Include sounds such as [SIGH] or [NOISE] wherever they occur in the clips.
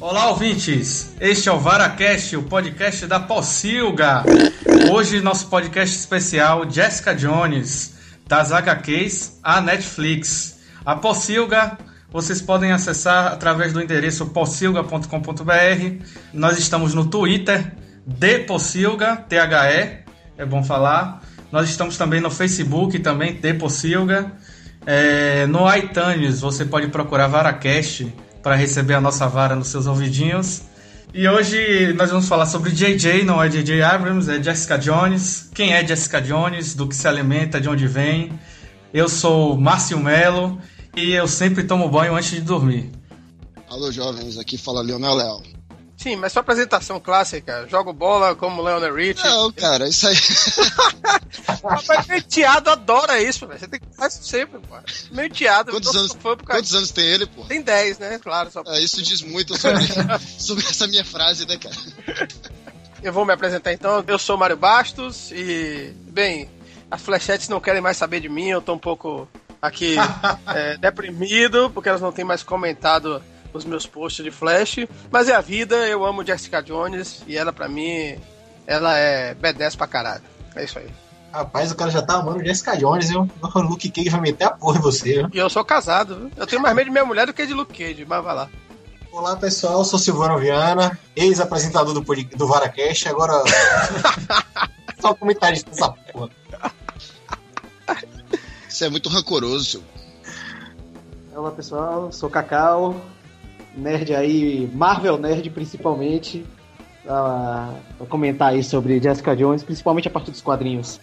Olá, ouvintes! Este é o VaraCast, o podcast da Pocilga. Hoje, nosso podcast especial Jessica Jones, das HQs à Netflix. A Pocilga vocês podem acessar através do endereço pocilga.com.br. Nós estamos no Twitter, de Pocilga, T-H-E, é bom falar. Nós estamos também no Facebook, também de Pocilga. É, no iTunes, você pode procurar VaraCast para receber a nossa vara nos seus ouvidinhos. E hoje nós vamos falar sobre JJ, não é JJ Abrams, é Jessica Jones. Quem é Jessica Jones, do que se alimenta, de onde vem. Eu sou Márcio Melo e eu sempre tomo banho antes de dormir. Alô, jovens, aqui fala Leonel Léo. Sim, mas sua apresentação clássica, jogo bola como Leonel Rich. Não, cara, isso aí. [LAUGHS] Mas meu teado adora isso, velho. Você tem que fazer isso sempre, pô. Meu teado, quantos, anos, quantos anos tem ele, pô? Tem 10, né? Claro. Só... É, isso diz muito sobre, [LAUGHS] sobre essa minha frase, né, cara? Eu vou me apresentar então. Eu sou Mário Bastos e, bem, as flechetes não querem mais saber de mim, eu tô um pouco aqui [LAUGHS] é, deprimido, porque elas não têm mais comentado os meus posts de Flash. Mas é a vida, eu amo Jessica Jones e ela, pra mim, ela é B10 pra caralho. É isso aí. Rapaz, o cara já tá amando Jessica Jones, viu? O Luke Cage vai meter a porra em você, viu? E eu sou casado, viu? Eu tenho mais medo de minha mulher do que de Luke Cage, mas vai lá. Olá pessoal, sou Silvano Viana, ex-apresentador do, do VaraCast, agora [LAUGHS] só comentarista dessa porra. Você é muito rancoroso, seu. Olá pessoal, sou Cacau, nerd aí, Marvel Nerd principalmente, pra, pra comentar aí sobre Jessica Jones, principalmente a partir dos quadrinhos.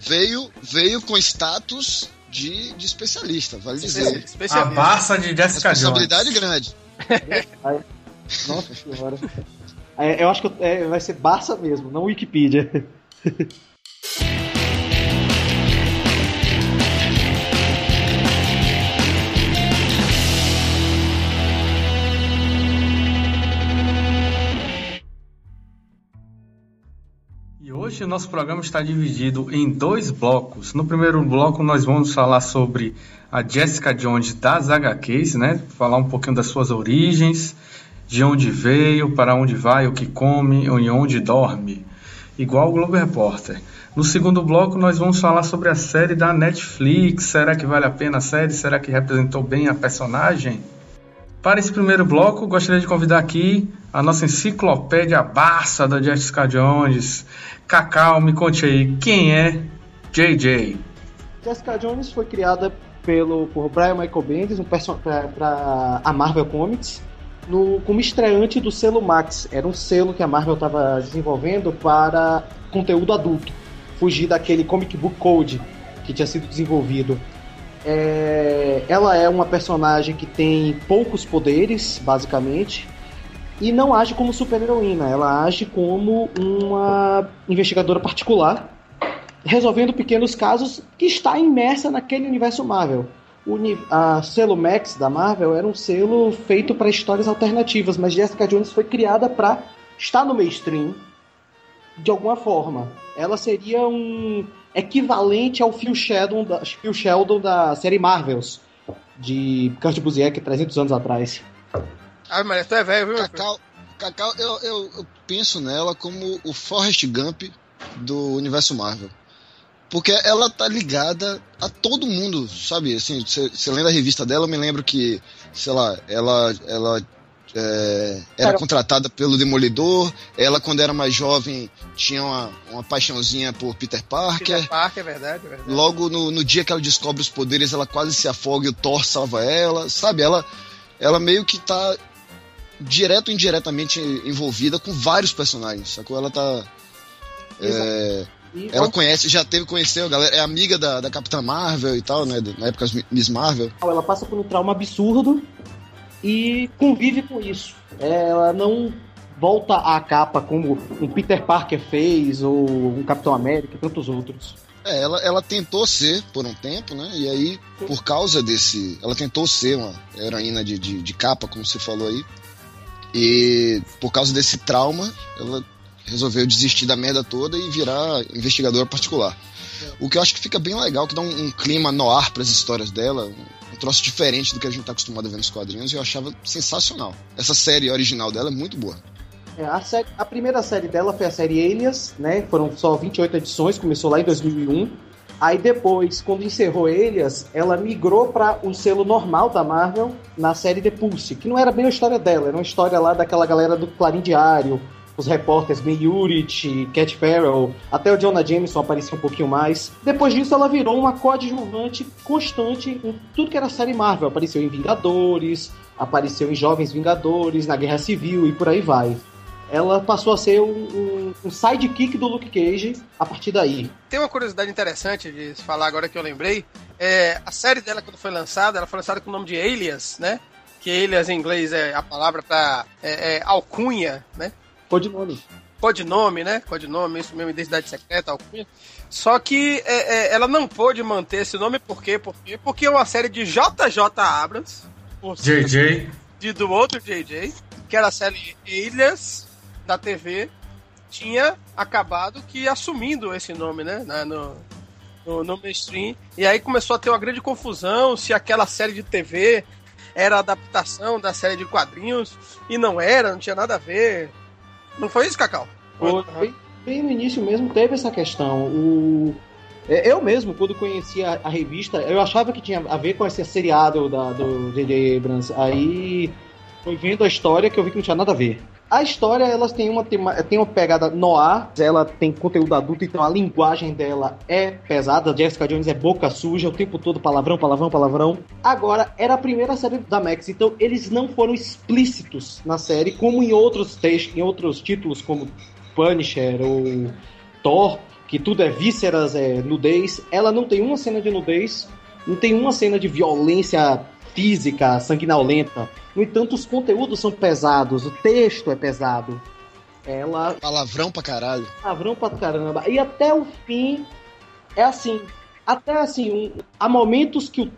Veio, veio com status de, de especialista, vale dizer. Especialista. A Barça de Jessica Responsabilidade Jones. grande. Nossa senhora. Eu acho que é, vai ser Barça mesmo, não Wikipedia. Hoje o nosso programa está dividido em dois blocos. No primeiro bloco nós vamos falar sobre a Jessica Jones das HQs, né? Falar um pouquinho das suas origens, de onde veio, para onde vai, o que come e onde dorme. Igual o Globo Repórter. No segundo bloco nós vamos falar sobre a série da Netflix. Será que vale a pena a série? Será que representou bem a personagem? Para esse primeiro bloco, gostaria de convidar aqui a nossa enciclopédia Barça da Jessica Jones. Cacau, me conte aí, quem é JJ? Jessica Jones foi criada pelo, por Brian Michael Bendis um para a Marvel Comics no, como estreante do selo Max. Era um selo que a Marvel estava desenvolvendo para conteúdo adulto, fugir daquele comic book code que tinha sido desenvolvido. É, ela é uma personagem que tem poucos poderes, basicamente, e não age como super-heroína, ela age como uma investigadora particular, resolvendo pequenos casos que está imersa naquele universo Marvel. O a selo Max da Marvel era um selo feito para histórias alternativas, mas Jessica Jones foi criada para estar no mainstream de alguma forma. Ela seria um equivalente ao Phil Sheldon da, Phil Sheldon da série Marvels de Kurt Busiek 300 anos atrás. Ah, mas tu é velho, viu? Cacau, Cacau eu, eu, eu, penso nela como o Forrest Gump do universo Marvel. Porque ela tá ligada a todo mundo, sabe? Assim, você lendo a revista dela, eu me lembro que, sei lá, ela, ela é, era contratada pelo Demolidor. Ela, quando era mais jovem, tinha uma, uma paixãozinha por Peter Parker. Peter Parker, é verdade, é verdade. Logo no, no dia que ela descobre os poderes, ela quase se afoga e o Thor salva ela. Sabe? Ela, ela meio que tá direto ou indiretamente envolvida com vários personagens, sacou? Ela tá. É, ela conhece, já teve, conheceu, galera, é amiga da, da Capitã Marvel e tal, né? Na época Miss Marvel. Ela passa por um trauma absurdo e convive com isso. Ela não volta à capa como um Peter Parker fez, ou um Capitão América e tantos outros. É, ela, ela tentou ser por um tempo, né? E aí, por causa desse. Ela tentou ser uma heroína de, de, de capa, como você falou aí. E por causa desse trauma, ela resolveu desistir da merda toda e virar investigadora particular. O que eu acho que fica bem legal, que dá um, um clima no ar para as histórias dela, um troço diferente do que a gente tá acostumado a ver nos quadrinhos, e eu achava sensacional. Essa série original dela é muito boa. É, a, série, a, primeira série dela foi a série Elias, né? Foram só 28 edições, começou lá em 2001. Aí depois, quando encerrou Elias, ela migrou para um selo normal da Marvel na série The Pulse, que não era bem a história dela, era uma história lá daquela galera do Clarim Diário, os repórteres Ben Urich, Cat Farrell, até o Jonah Jameson aparecia um pouquinho mais. Depois disso, ela virou uma coadjuvante constante em tudo que era série Marvel. Apareceu em Vingadores, apareceu em Jovens Vingadores, na Guerra Civil e por aí vai ela passou a ser um, um, um, sidekick do Luke Cage a partir daí. Tem uma curiosidade interessante de se falar agora que eu lembrei. É, a série dela, quando foi lançada, ela foi lançada com o nome de Alias, né? Que Alias em inglês é a palavra para é, é, alcunha, né? Codinome. Codinome, né? Codinome, isso mesmo, identidade secreta, alcunha. Só que é, é ela não pôde manter esse nome, por quê? Por quê? Porque é uma série de JJ Abrams. JJ. De, do outro JJ, que era a série Alias, da TV tinha acabado que assumindo esse nome, né? No, no, no mainstream. E aí começou a ter uma grande confusão se aquela série de TV era adaptação da série de quadrinhos e não era, não tinha nada a ver. Não foi isso, Cacau? Foi, bem, bem no início mesmo teve essa questão. O, é, eu mesmo, quando conhecia a, a, revista, eu achava que tinha a ver com esse seriado da, do J.J. Abrams. Aí foi vendo a história que eu vi que não tinha nada a ver. A história, elas tem uma, tem uma, pegada noir, ela tem conteúdo adulto, então a linguagem dela é pesada. Jessica Jones é boca suja o tempo todo, palavrão, palavrão, palavrão. Agora, era a primeira série da Max, então eles não foram explícitos na série, como em outros textos, em outros títulos, como Punisher ou Thor, que tudo é vísceras, é nudez. Ela não tem uma cena de nudez, não tem uma cena de violência física, sanguinolenta. No entanto, os conteúdos são pesados, o texto é pesado. Ela. Palavrão pra caralho. Palavrão pra caramba. E até o fim, é assim. Até assim, um, há momentos que o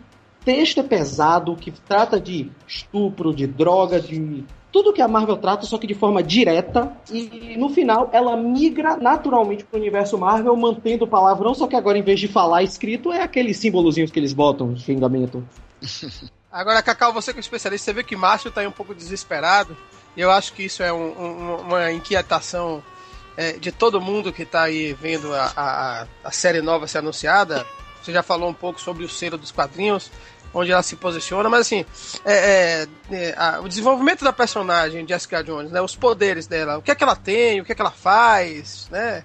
texto é pesado, que trata de estupro, de droga, de tudo que a Marvel trata, só que de forma direta. E no final, ela migra naturalmente pro universo Marvel, mantendo o palavrão, só que agora, em vez de falar escrito, é aqueles símbolozinhos que eles botam de xingamento. [LAUGHS] Agora, Cacau, você que é especialista, você vê que Márcio tá aí um pouco desesperado. E eu acho que isso é um, um, uma inquietação é, de todo mundo que tá aí vendo a, a, a, série nova ser anunciada. Você já falou um pouco sobre o selo dos quadrinhos, onde ela se posiciona, mas assim, é, é, é a, o desenvolvimento da personagem Jessica Jones, né, os poderes dela, o que é que ela tem, o que é que ela faz, né?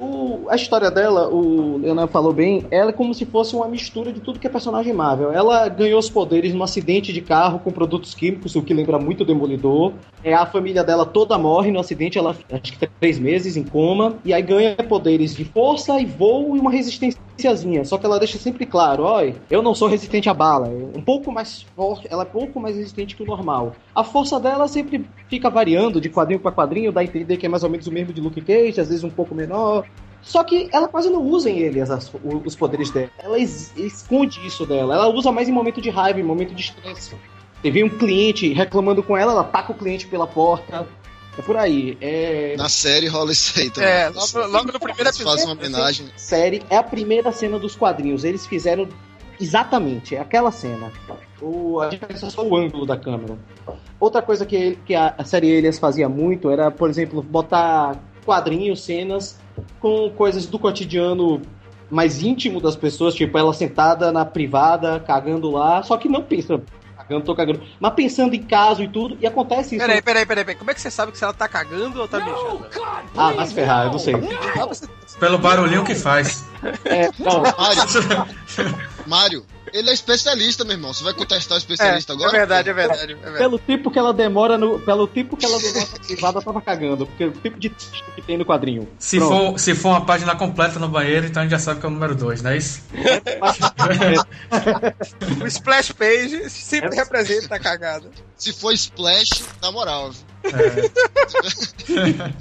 O, a história dela, o Leonardo falou bem, ela é como se fosse uma mistura de tudo que é personagem Marvel. Ela ganhou os poderes num acidente de carro com produtos químicos, o que lembra muito o Demolidor. É, a família dela toda morre no acidente, ela acho que tem três meses em coma, e aí ganha poderes de força e voo e uma Só que ela deixa sempre claro, olha, eu não sou resistente a bala, um pouco mais forte, ela é pouco mais resistente que o normal. A força dela sempre fica variando de quadrinho para quadrinho, dá a entender que é mais ou menos o mesmo de Luke Cage, às vezes um pouco menor. Só que ela quase não usa em ele as, os poderes dela. Ela es, esconde isso dela. Ela usa mais em momento de raiva, em momento de estresse. Teve um cliente reclamando com ela, ela taca o cliente pela porta. É por aí. É... Na série rola isso aí também. É, logo, logo no primeiro episódio. Faz uma homenagem. Série é a primeira cena dos quadrinhos. Eles fizeram exatamente aquela cena. O, a diferença é só o ângulo da câmera. Outra coisa que, que a, a série Elias fazia muito era, por exemplo, botar quadrinhos, cenas com coisas do cotidiano mais íntimo das pessoas, tipo ela sentada na privada, cagando lá, só que não pensa, cagando, tô cagando, mas pensando em caso e tudo, e acontece isso. Peraí, peraí, peraí, peraí. como é que você sabe que se ela tá cagando ou tá mijando? Ah, mas ferrar, eu não sei. Pelo barulhinho que faz. É, não. Mário, Mário, ele é especialista, meu irmão. Você vai contestar o especialista é, agora? É verdade, é verdade, é verdade. Pelo tipo que ela demora no. Pelo tipo que ela demora na privada, tava cagando. Porque o tipo de texto que tem no quadrinho. Se for, se for uma página completa no banheiro, então a gente já sabe que é o número 2, não é isso? [LAUGHS] o splash page sempre é. representa a cagada. Se for splash, na moral. É. [LAUGHS]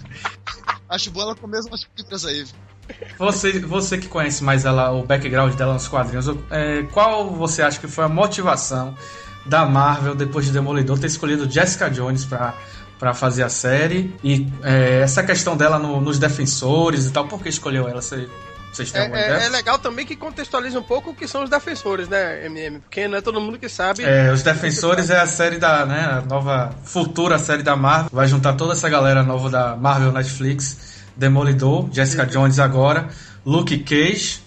Acho boa ela comer umas fibras aí. Você, você que conhece mais ela, o background dela nos quadrinhos, é, qual você acha que foi a motivação da Marvel, depois de Demolidor, ter escolhido Jessica Jones para para fazer a série. E é, essa questão dela no, nos defensores e tal, por que escolheu ela? Você, É, é- é legal também que contextualiza um pouco o que são os defensores, né, MM? Porque não é todo mundo que sabe. É, Os Defensores é a série da, né, a nova futura série da Marvel. Vai juntar toda essa galera nova da Marvel Netflix, Demolidor, Jessica Jones agora, Luke Cage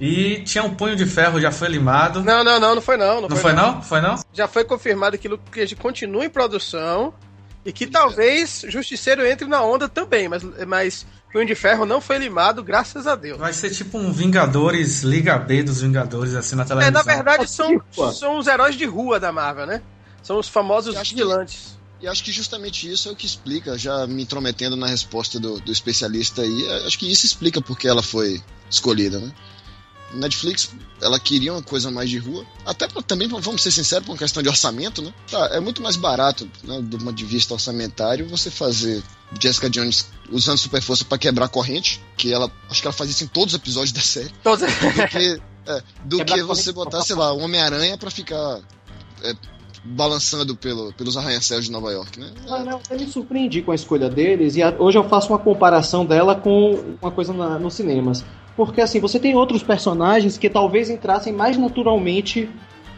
e tinha um Punho de Ferro, já foi limado. Não, Não, não, não, não foi não. Não, foi não? Foi não? Já foi confirmado que Luke Cage continua em produção e que talvez Justiceiro entre na onda também, mas, mas Punho de Ferro não foi limado, graças a Deus. Vai ser tipo um Vingadores, Liga B dos Vingadores, assim, na É, televisão. na verdade são, são os heróis de rua da Marvel, né? São os famosos vigilantes. E acho que justamente isso é o que explica, já me intrometendo na resposta do, do especialista aí, é, acho que isso explica porque ela foi escolhida, né? Netflix, ela queria uma coisa mais de rua, até pra, também, vamos ser sinceros, por uma questão de orçamento, né? Tá, é muito mais barato, né, do ponto de vista orçamentário, você fazer Jessica Jones usando super força pra quebrar a corrente, que ela, acho que ela faz isso em todos os episódios da série, Todos... do que, é, do [LAUGHS] que você botar, sei lá, um Homem-Aranha pra ficar é, balançando pelo, pelos arranha-céus de Nova York, né? Ah, não, eu me surpreendi com a escolha deles e a- hoje eu faço uma comparação dela com uma coisa na- nos cinemas. Porque assim, você tem outros personagens que talvez entrassem mais naturalmente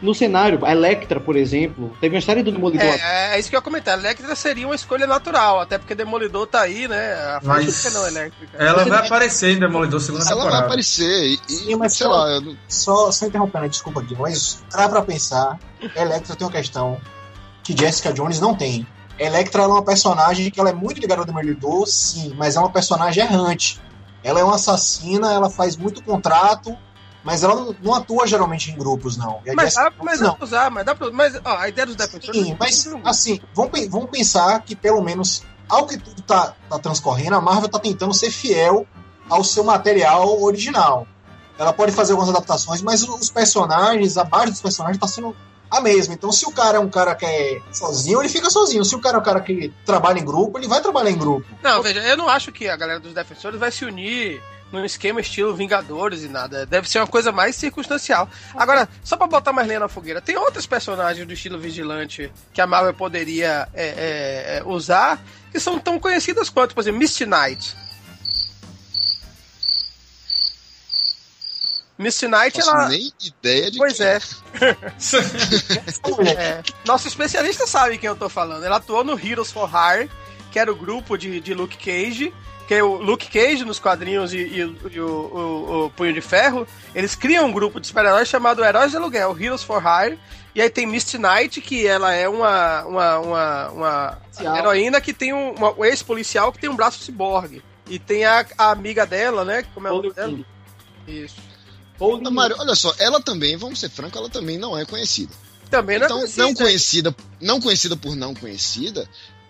no cenário. A Electra, por exemplo. Teve uma série do Demolidor. É, é isso que eu ia comentar. Electra seria uma escolha natural, até porque Demolidor tá aí, né? A Mas- não elétrica. Ela vai aparecer em Demolidor segunda Ela vai temporada. aparecer e, e, Sim, mas sei só- lá, não- Só, só interrompendo, desculpa aqui, mas dá pra pensar, Electra tem uma questão que Jessica Jones não tem. Electra ela é uma personagem que ela é muito ligada ao Demolidor, sim, mas é uma personagem errante. Ela é uma assassina, ela faz muito contrato, mas ela não, não atua geralmente em grupos, não. E Mas dá, mas dá não. pra usar, mas dá pra Mas ó, a ideia dos defensores. Sim, mas assim, vamos, vamos pensar que pelo menos, ao que tudo tá, tá transcorrendo, a Marvel tá tentando ser fiel ao seu material original. Ela pode fazer algumas adaptações, mas os personagens, a base dos personagens tá sendo a mesma. Então, se o cara é um cara que é sozinho, ele fica sozinho. Se o cara é um cara que trabalha em grupo, ele vai trabalhar em grupo. Não, veja, eu não acho que a galera dos defensores vai se unir num esquema estilo Vingadores e nada. Deve ser uma coisa mais circunstancial. Agora, só pra botar mais lenha na fogueira, tem outros personagens do estilo Vigilante que a Marvel poderia é, é, é, usar que são tão conhecidas quanto, por exemplo, Misty Knight. Misty Knight, faço ela. nem ideia de Pois quem é. Mulher, [LAUGHS] É, nosso especialista sabe quem eu tô falando. Ela atuou no Heroes for Hire, que era o grupo de, de Luke Cage. Que é o Luke Cage nos quadrinhos e, e o- e o, o- o Punho de Ferro. Eles criam um grupo de super-heróis chamado Heróis de Aluguel, Heroes for Hire. E aí tem Misty Knight, que ela é uma, uma, uma, uma heroína que tem um, uma- um ex-policial que tem um braço ciborgue. E tem a, a amiga dela, né? Como é o nome dela? Isso. Ah, Mário, olha só, ela também, vamos ser francos, ela também não é conhecida. Também não é Então, conhecida. não conhecida, não conhecida por não conhecida,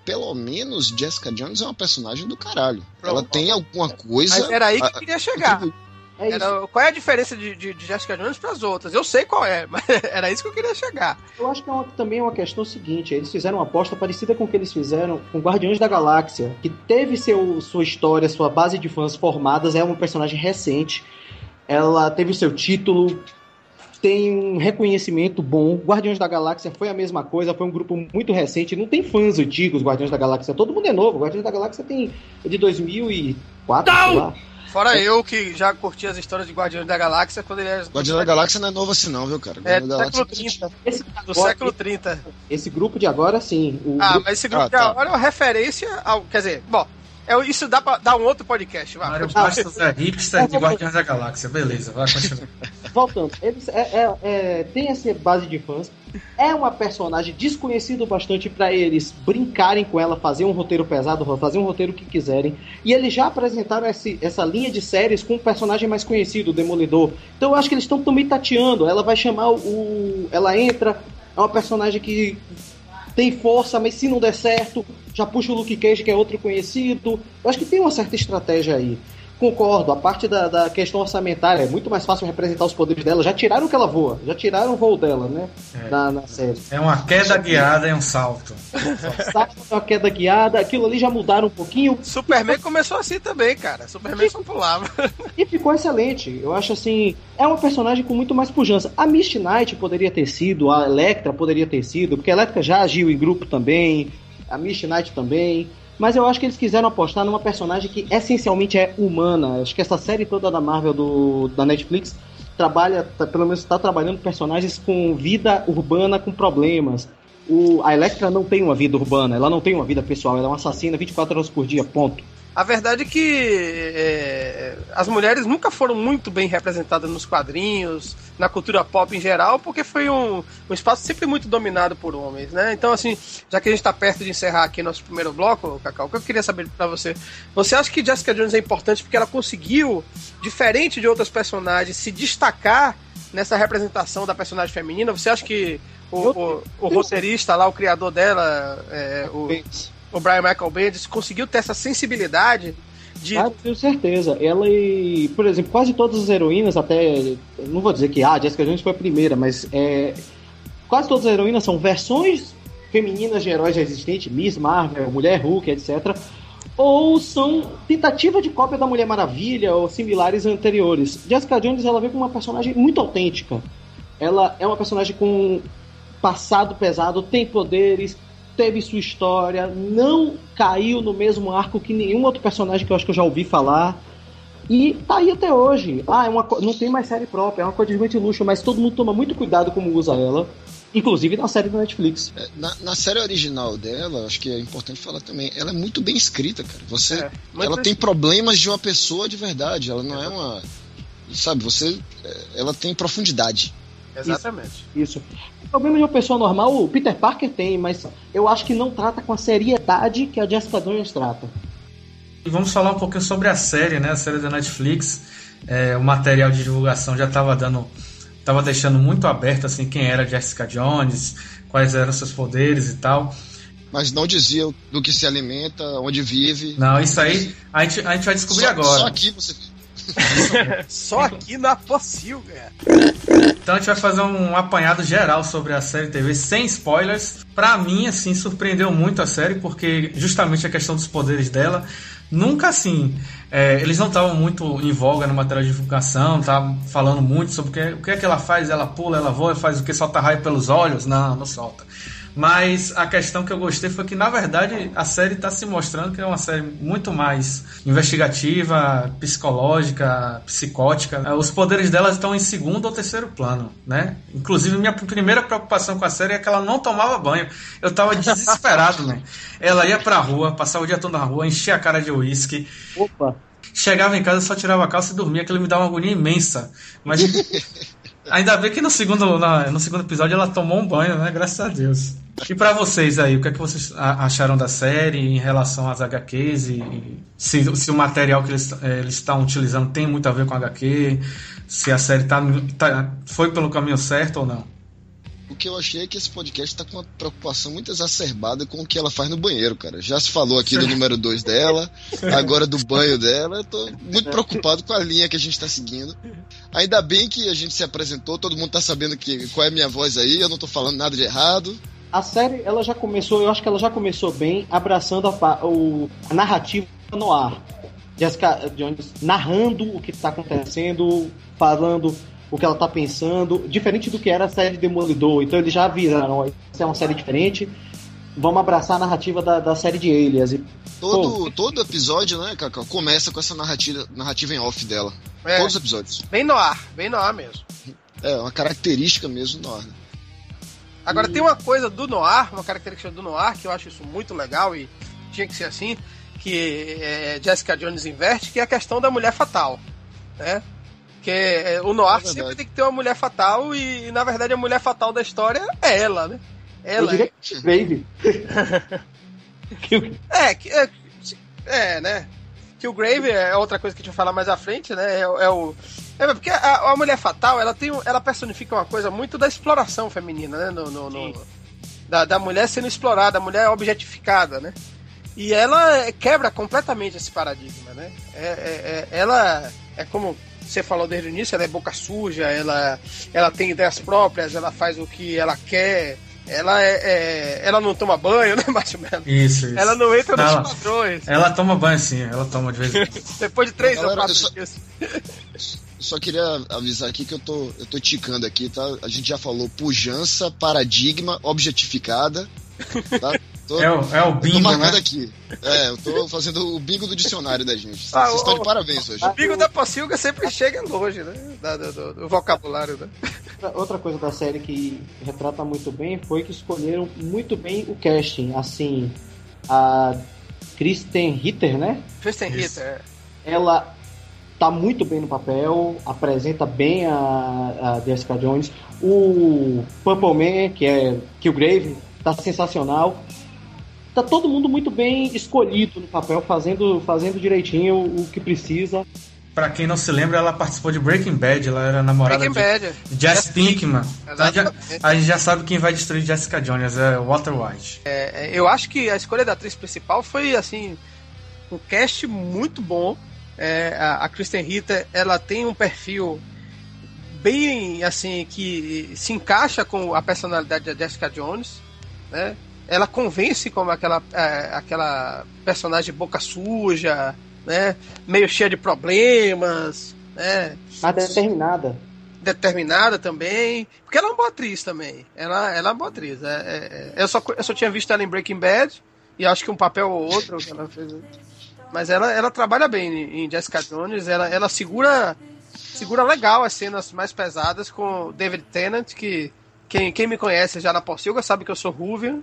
pelo menos Jessica Jones é uma personagem do caralho. Ela Pronto. tem alguma coisa. Mas era aí que a- eu queria chegar. [LAUGHS] É. Era, qual é a diferença de, de, de Jessica Jones para as outras? Eu sei qual é, [LAUGHS] mas era isso que eu queria chegar. Eu acho que é uma- também é uma questão seguinte: eles fizeram uma aposta parecida com o que eles fizeram com Guardiões da Galáxia, que teve seu, sua história, sua base de fãs formadas, é uma personagem recente, ela teve o seu título, tem um reconhecimento bom. Guardiões da Galáxia foi a mesma coisa, foi um grupo muito recente, não tem fãs antigos, Guardiões da Galáxia, todo mundo é novo. Guardiões da Galáxia tem é de 2004, sei lá. Fora eu que já curti as histórias de Guardiões da Galáxia quando ele era Guardião da Galáxia não é novo assim, não, viu, cara? É, Guardião do da século Galáxia- 30. Esse, Do agora- século 30. esse grupo de agora, sim. O Ah, grupo- mas esse grupo Ah, de tá. agora é uma referência ao. Quer dizer, bom, é, isso dá pra dar um outro podcast. Vai. Mário Bastos é hipster de Guardiões da Galáxia. Beleza, vai continuar. Voltando, eles é, é- é- tem essa base de fãs. É uma personagem desconhecido bastante pra eles brincarem com ela, fazer um roteiro pesado, fazer um roteiro que quiserem. E eles já apresentaram esse- essa linha de séries com um personagem mais conhecido, o Demolidor. Então eu acho que eles estão também tateando. Ela vai chamar o. Ela entra, é uma personagem que tem força, mas se não der certo, já puxa o Luke Cage, que é outro conhecido. Eu acho que tem uma certa estratégia aí. Concordo, a parte da, da questão orçamentária é muito mais fácil representar os poderes dela. Já tiraram que ela voa, já tiraram o voo dela, né? É. Na, na série. É uma queda guiada e um salto. Sabe, uma queda guiada, aquilo ali já mudaram um pouquinho Superman começou assim também, cara. Superman só pulava. e ficou excelente. Eu acho assim, é uma personagem com muito mais pujança. A Misty Knight poderia ter sido, a Electra poderia ter sido, porque a Electra já agiu em grupo também. a Mish Knight também. Mas eu acho que eles quiseram apostar numa personagem que essencialmente é humana. Acho que essa série toda da Marvel do, da Netflix trabalha, tá, pelo menos está trabalhando personagens com vida urbana com problemas. O, a Electra não tem uma vida urbana, ela não tem uma vida pessoal, ela é uma assassina 24 horas por dia, ponto. A verdade é que é, as mulheres nunca foram muito bem representadas nos quadrinhos, na cultura pop em geral, porque foi um, um espaço sempre muito dominado por homens, né? Então, assim, já que a gente está perto de encerrar aqui nosso primeiro bloco, Cacau, o que eu queria saber para você, você acha que Jessica Jones é importante porque ela conseguiu, diferente de outras personagens, se destacar nessa representação da personagem feminina? Você acha que o, o, o roteirista lá, o criador dela, é, o o Brian Michael Bendis conseguiu ter essa sensibilidade de... Ah, tenho certeza. Ela e, por exemplo, quase todas as heroínas, até. Não vou dizer que ah, Jessica Jones foi a primeira, mas é, quase todas as heroínas são versões femininas de heróis já existentes, Miss Marvel, Mulher Hulk, etc. Ou são tentativa de cópia da Mulher Maravilha ou similares anteriores. Jessica Jones ela vem com uma personagem muito autêntica. Ela é uma personagem com passado pesado, tem poderes, teve sua história, não caiu no mesmo arco que nenhum outro personagem que eu acho que eu já ouvi falar. E tá aí até hoje. Ah, é uma, não tem mais série própria, é uma coadjuvante luxo, mas todo mundo toma muito cuidado como usa ela. Inclusive na série da Netflix. É, na, na, série original dela, acho que é importante falar também, ela é muito bem escrita, cara. Você, é, ela tem problemas de uma pessoa de verdade. Ela não é uma. Sabe, você. É, ela tem profundidade. Exatamente. Isso. isso. O problema de uma pessoa normal, o Peter Parker tem, mas eu acho que não trata com a seriedade que a Jessica Jones trata. E vamos falar um pouquinho sobre a série, né? A série da Netflix. É, o material de divulgação já estava dando. Tava deixando muito aberto assim quem era Jessica Jones, quais eram seus poderes e tal. Mas não dizia do que se alimenta, onde vive. Não, isso aí a gente, a gente vai descobrir só, agora. Só aqui você Só aqui na Pocilga. Então a gente vai fazer um apanhado geral sobre a série TV sem spoilers. Pra mim, assim, surpreendeu muito a série, porque justamente a questão dos poderes dela. Nunca assim. É, eles não estavam muito em voga no material de divulgação, estavam falando muito sobre o que, o que é que ela faz, ela pula, ela voa, faz o que? Solta raio pelos olhos? Não, não solta. Mas a questão que eu gostei foi que, na verdade, a série está se mostrando que é uma série muito mais investigativa, psicológica, psicótica. Os poderes dela estão em segundo ou terceiro plano, né? Inclusive, minha primeira preocupação com a série é que ela não tomava banho. Eu tava desesperado, né? Ela ia pra rua, passava o dia todo na rua, enchia a cara de uísque. Opa! Chegava em casa, só tirava a calça e dormia, aquilo me dava uma agonia imensa. Mas [LAUGHS] Ainda bem que no segundo, no segundo episódio ela tomou um banho, né? Graças a Deus. E para vocês aí, o que é que vocês acharam da série em relação às HQs e se, se o material que eles estão utilizando tem muito a ver com HQ, se a série tá, tá, foi pelo caminho certo ou não? O que eu achei é que esse podcast tá com uma preocupação muito exacerbada com o que ela faz no banheiro, cara. Já se falou aqui do número 2 dela, agora do banho dela. Eu tô muito preocupado com a linha que a gente tá seguindo. Ainda bem que a gente se apresentou, todo mundo tá sabendo que, qual é a minha voz aí, eu não tô falando nada de errado. A série, ela já começou, eu acho que ela já começou bem, abraçando a, o, a narrativa no ar. Jessica Jones narrando o que está acontecendo, falando o que ela tá pensando, diferente do que era a série Demolidor. Então eles já avisaram, isso é uma série diferente, vamos abraçar a narrativa da, da série de Alias. E, todo, todo episódio, né, Cacau, começa com essa narrativa, narrativa em off dela. É, Todos os episódios. Bem no ar, bem no ar mesmo. É, uma característica mesmo do noir. Né? Agora e... tem uma coisa do noir, uma característica do noir, que eu acho isso muito legal e tinha que ser assim, que é, Jessica Jones inverte, que é a questão da mulher fatal. Né? Porque é, o Noir é sempre tem que ter uma mulher fatal e, e, na verdade, a mulher fatal da história é ela, né? Ela. Eu diria [LAUGHS] é, que, é, é, né? Que o Grave é outra coisa que a gente vai falar mais à frente, né? É, é o. É, porque a, a, mulher fatal, ela tem. Ela personifica uma coisa muito da exploração feminina, né? No, no, no da, da mulher sendo explorada, a mulher objetificada, né? E ela quebra completamente esse paradigma, né? É, é, é ela é como você falou desde o início, ela é boca suja, ela, ela tem ideias próprias, ela faz o que ela quer. Ela é, é ela não toma banho, [LAUGHS] né, Marshmallow? Isso, isso. Ela não entra ela, nos padrões. Ela toma banho sim, ela toma de vez em quando. [LAUGHS] Depois de três ou quatro só, dias. [LAUGHS] Só queria avisar aqui que eu tô, eu tô ticando aqui, tá? A gente já falou pujança, paradigma, objetificada, tá? Tô, É o, é o eu tô bingo, né? marcando aqui. É, eu tô fazendo o bingo do dicionário da gente. Vocês Ah, estão o- de parabéns hoje. O bico da Pocilga sempre chega longe, né? Da- do, do- do vocabulário, né? Outra- coisa da série que retrata muito bem foi que escolheram muito bem o casting. Assim, a Kristen Ritter, né? Kristen. Ritter. Ela tá muito bem no papel, apresenta bem a, a Jessica Jones. O Purple Man, que é Killgrave, tá sensacional. Tá todo mundo muito bem escolhido no papel, fazendo, fazendo direitinho o que precisa. Pra quem não se lembra, ela participou de Breaking Bad, ela era namorada Breaking de, Bad. de Jess Pinkman. Então, a, gente já, Exatamente. a gente já sabe quem vai destruir Jessica Jones, é Walter White. É, Eu acho que a escolha da atriz principal foi, assim, um cast muito bom. É, a, a Kristen Ritter, ela tem um perfil bem, assim, que se encaixa com a personalidade da Jessica Jones, né? Ela convence como aquela, é, aquela personagem boca suja, né? Meio cheia de problemas, né? Mas determinada. determinada também. Porque ela é uma boa atriz também. Ela, ela é uma boa atriz. É, é- é- eu, só, eu só tinha visto ela em Breaking Bad. E acho que um papel ou outro que ela fez. Mas ela, ela trabalha bem em Jessica Jones. Ela, ela segura segura legal as cenas mais pesadas com David Tennant, que quem, quem me conhece já na Porcilga sabe que eu sou Ruvian,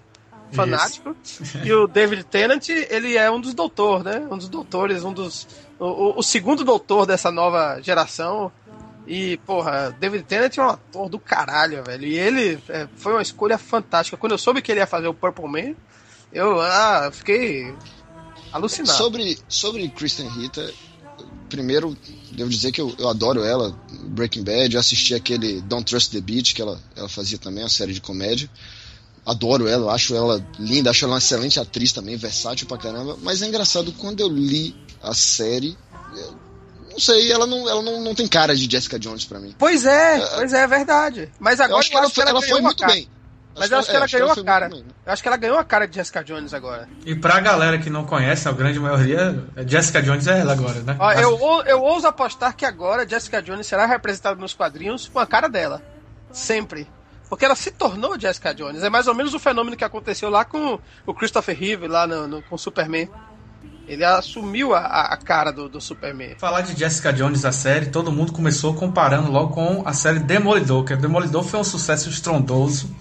fanático. E o David Tennant, ele é um dos doutores, né? Um dos doutores, um dos. O, o- segundo doutor dessa nova geração. E, porra, David Tennant é um ator do caralho, velho. E ele é, foi uma escolha fantástica. Quando eu soube que ele ia fazer o Purple Man, eu ah, fiquei alucinado. Sobre, sobre Kristen Ritter, primeiro, devo dizer que eu, eu adoro ela. Breaking Bad, eu assisti aquele Don't Trust the Beach, que ela, ela fazia também, a série de comédia. Adoro ela, acho ela linda, acho ela uma excelente atriz também, versátil pra caramba. Mas é engraçado, quando eu li a série, eu não sei, ela não, ela não, não tem cara de Jessica Jones pra mim. Pois é, pois é, é verdade. Mas agora eu acho que ela, foi, ela ganhou foi uma muito cara. bem. Mas eu acho que ela é, ganhou a cara. bem, né? Eu acho que ela ganhou a cara de Jessica Jones agora. E pra galera que não conhece, a grande maioria, Jessica Jones é ela agora, né? Ó, eu, eu ouso apostar que agora Jessica Jones será representada nos quadrinhos com a cara dela. Sempre. Porque ela se tornou Jessica Jones. É mais ou menos o fenômeno que aconteceu lá com o Christopher Reeve, lá no, no- com o Superman. Ele assumiu a, a- cara do, do Superman. Falar de Jessica Jones, a série, todo mundo começou comparando logo com a série Demolidor, que Demolidor foi um sucesso estrondoso,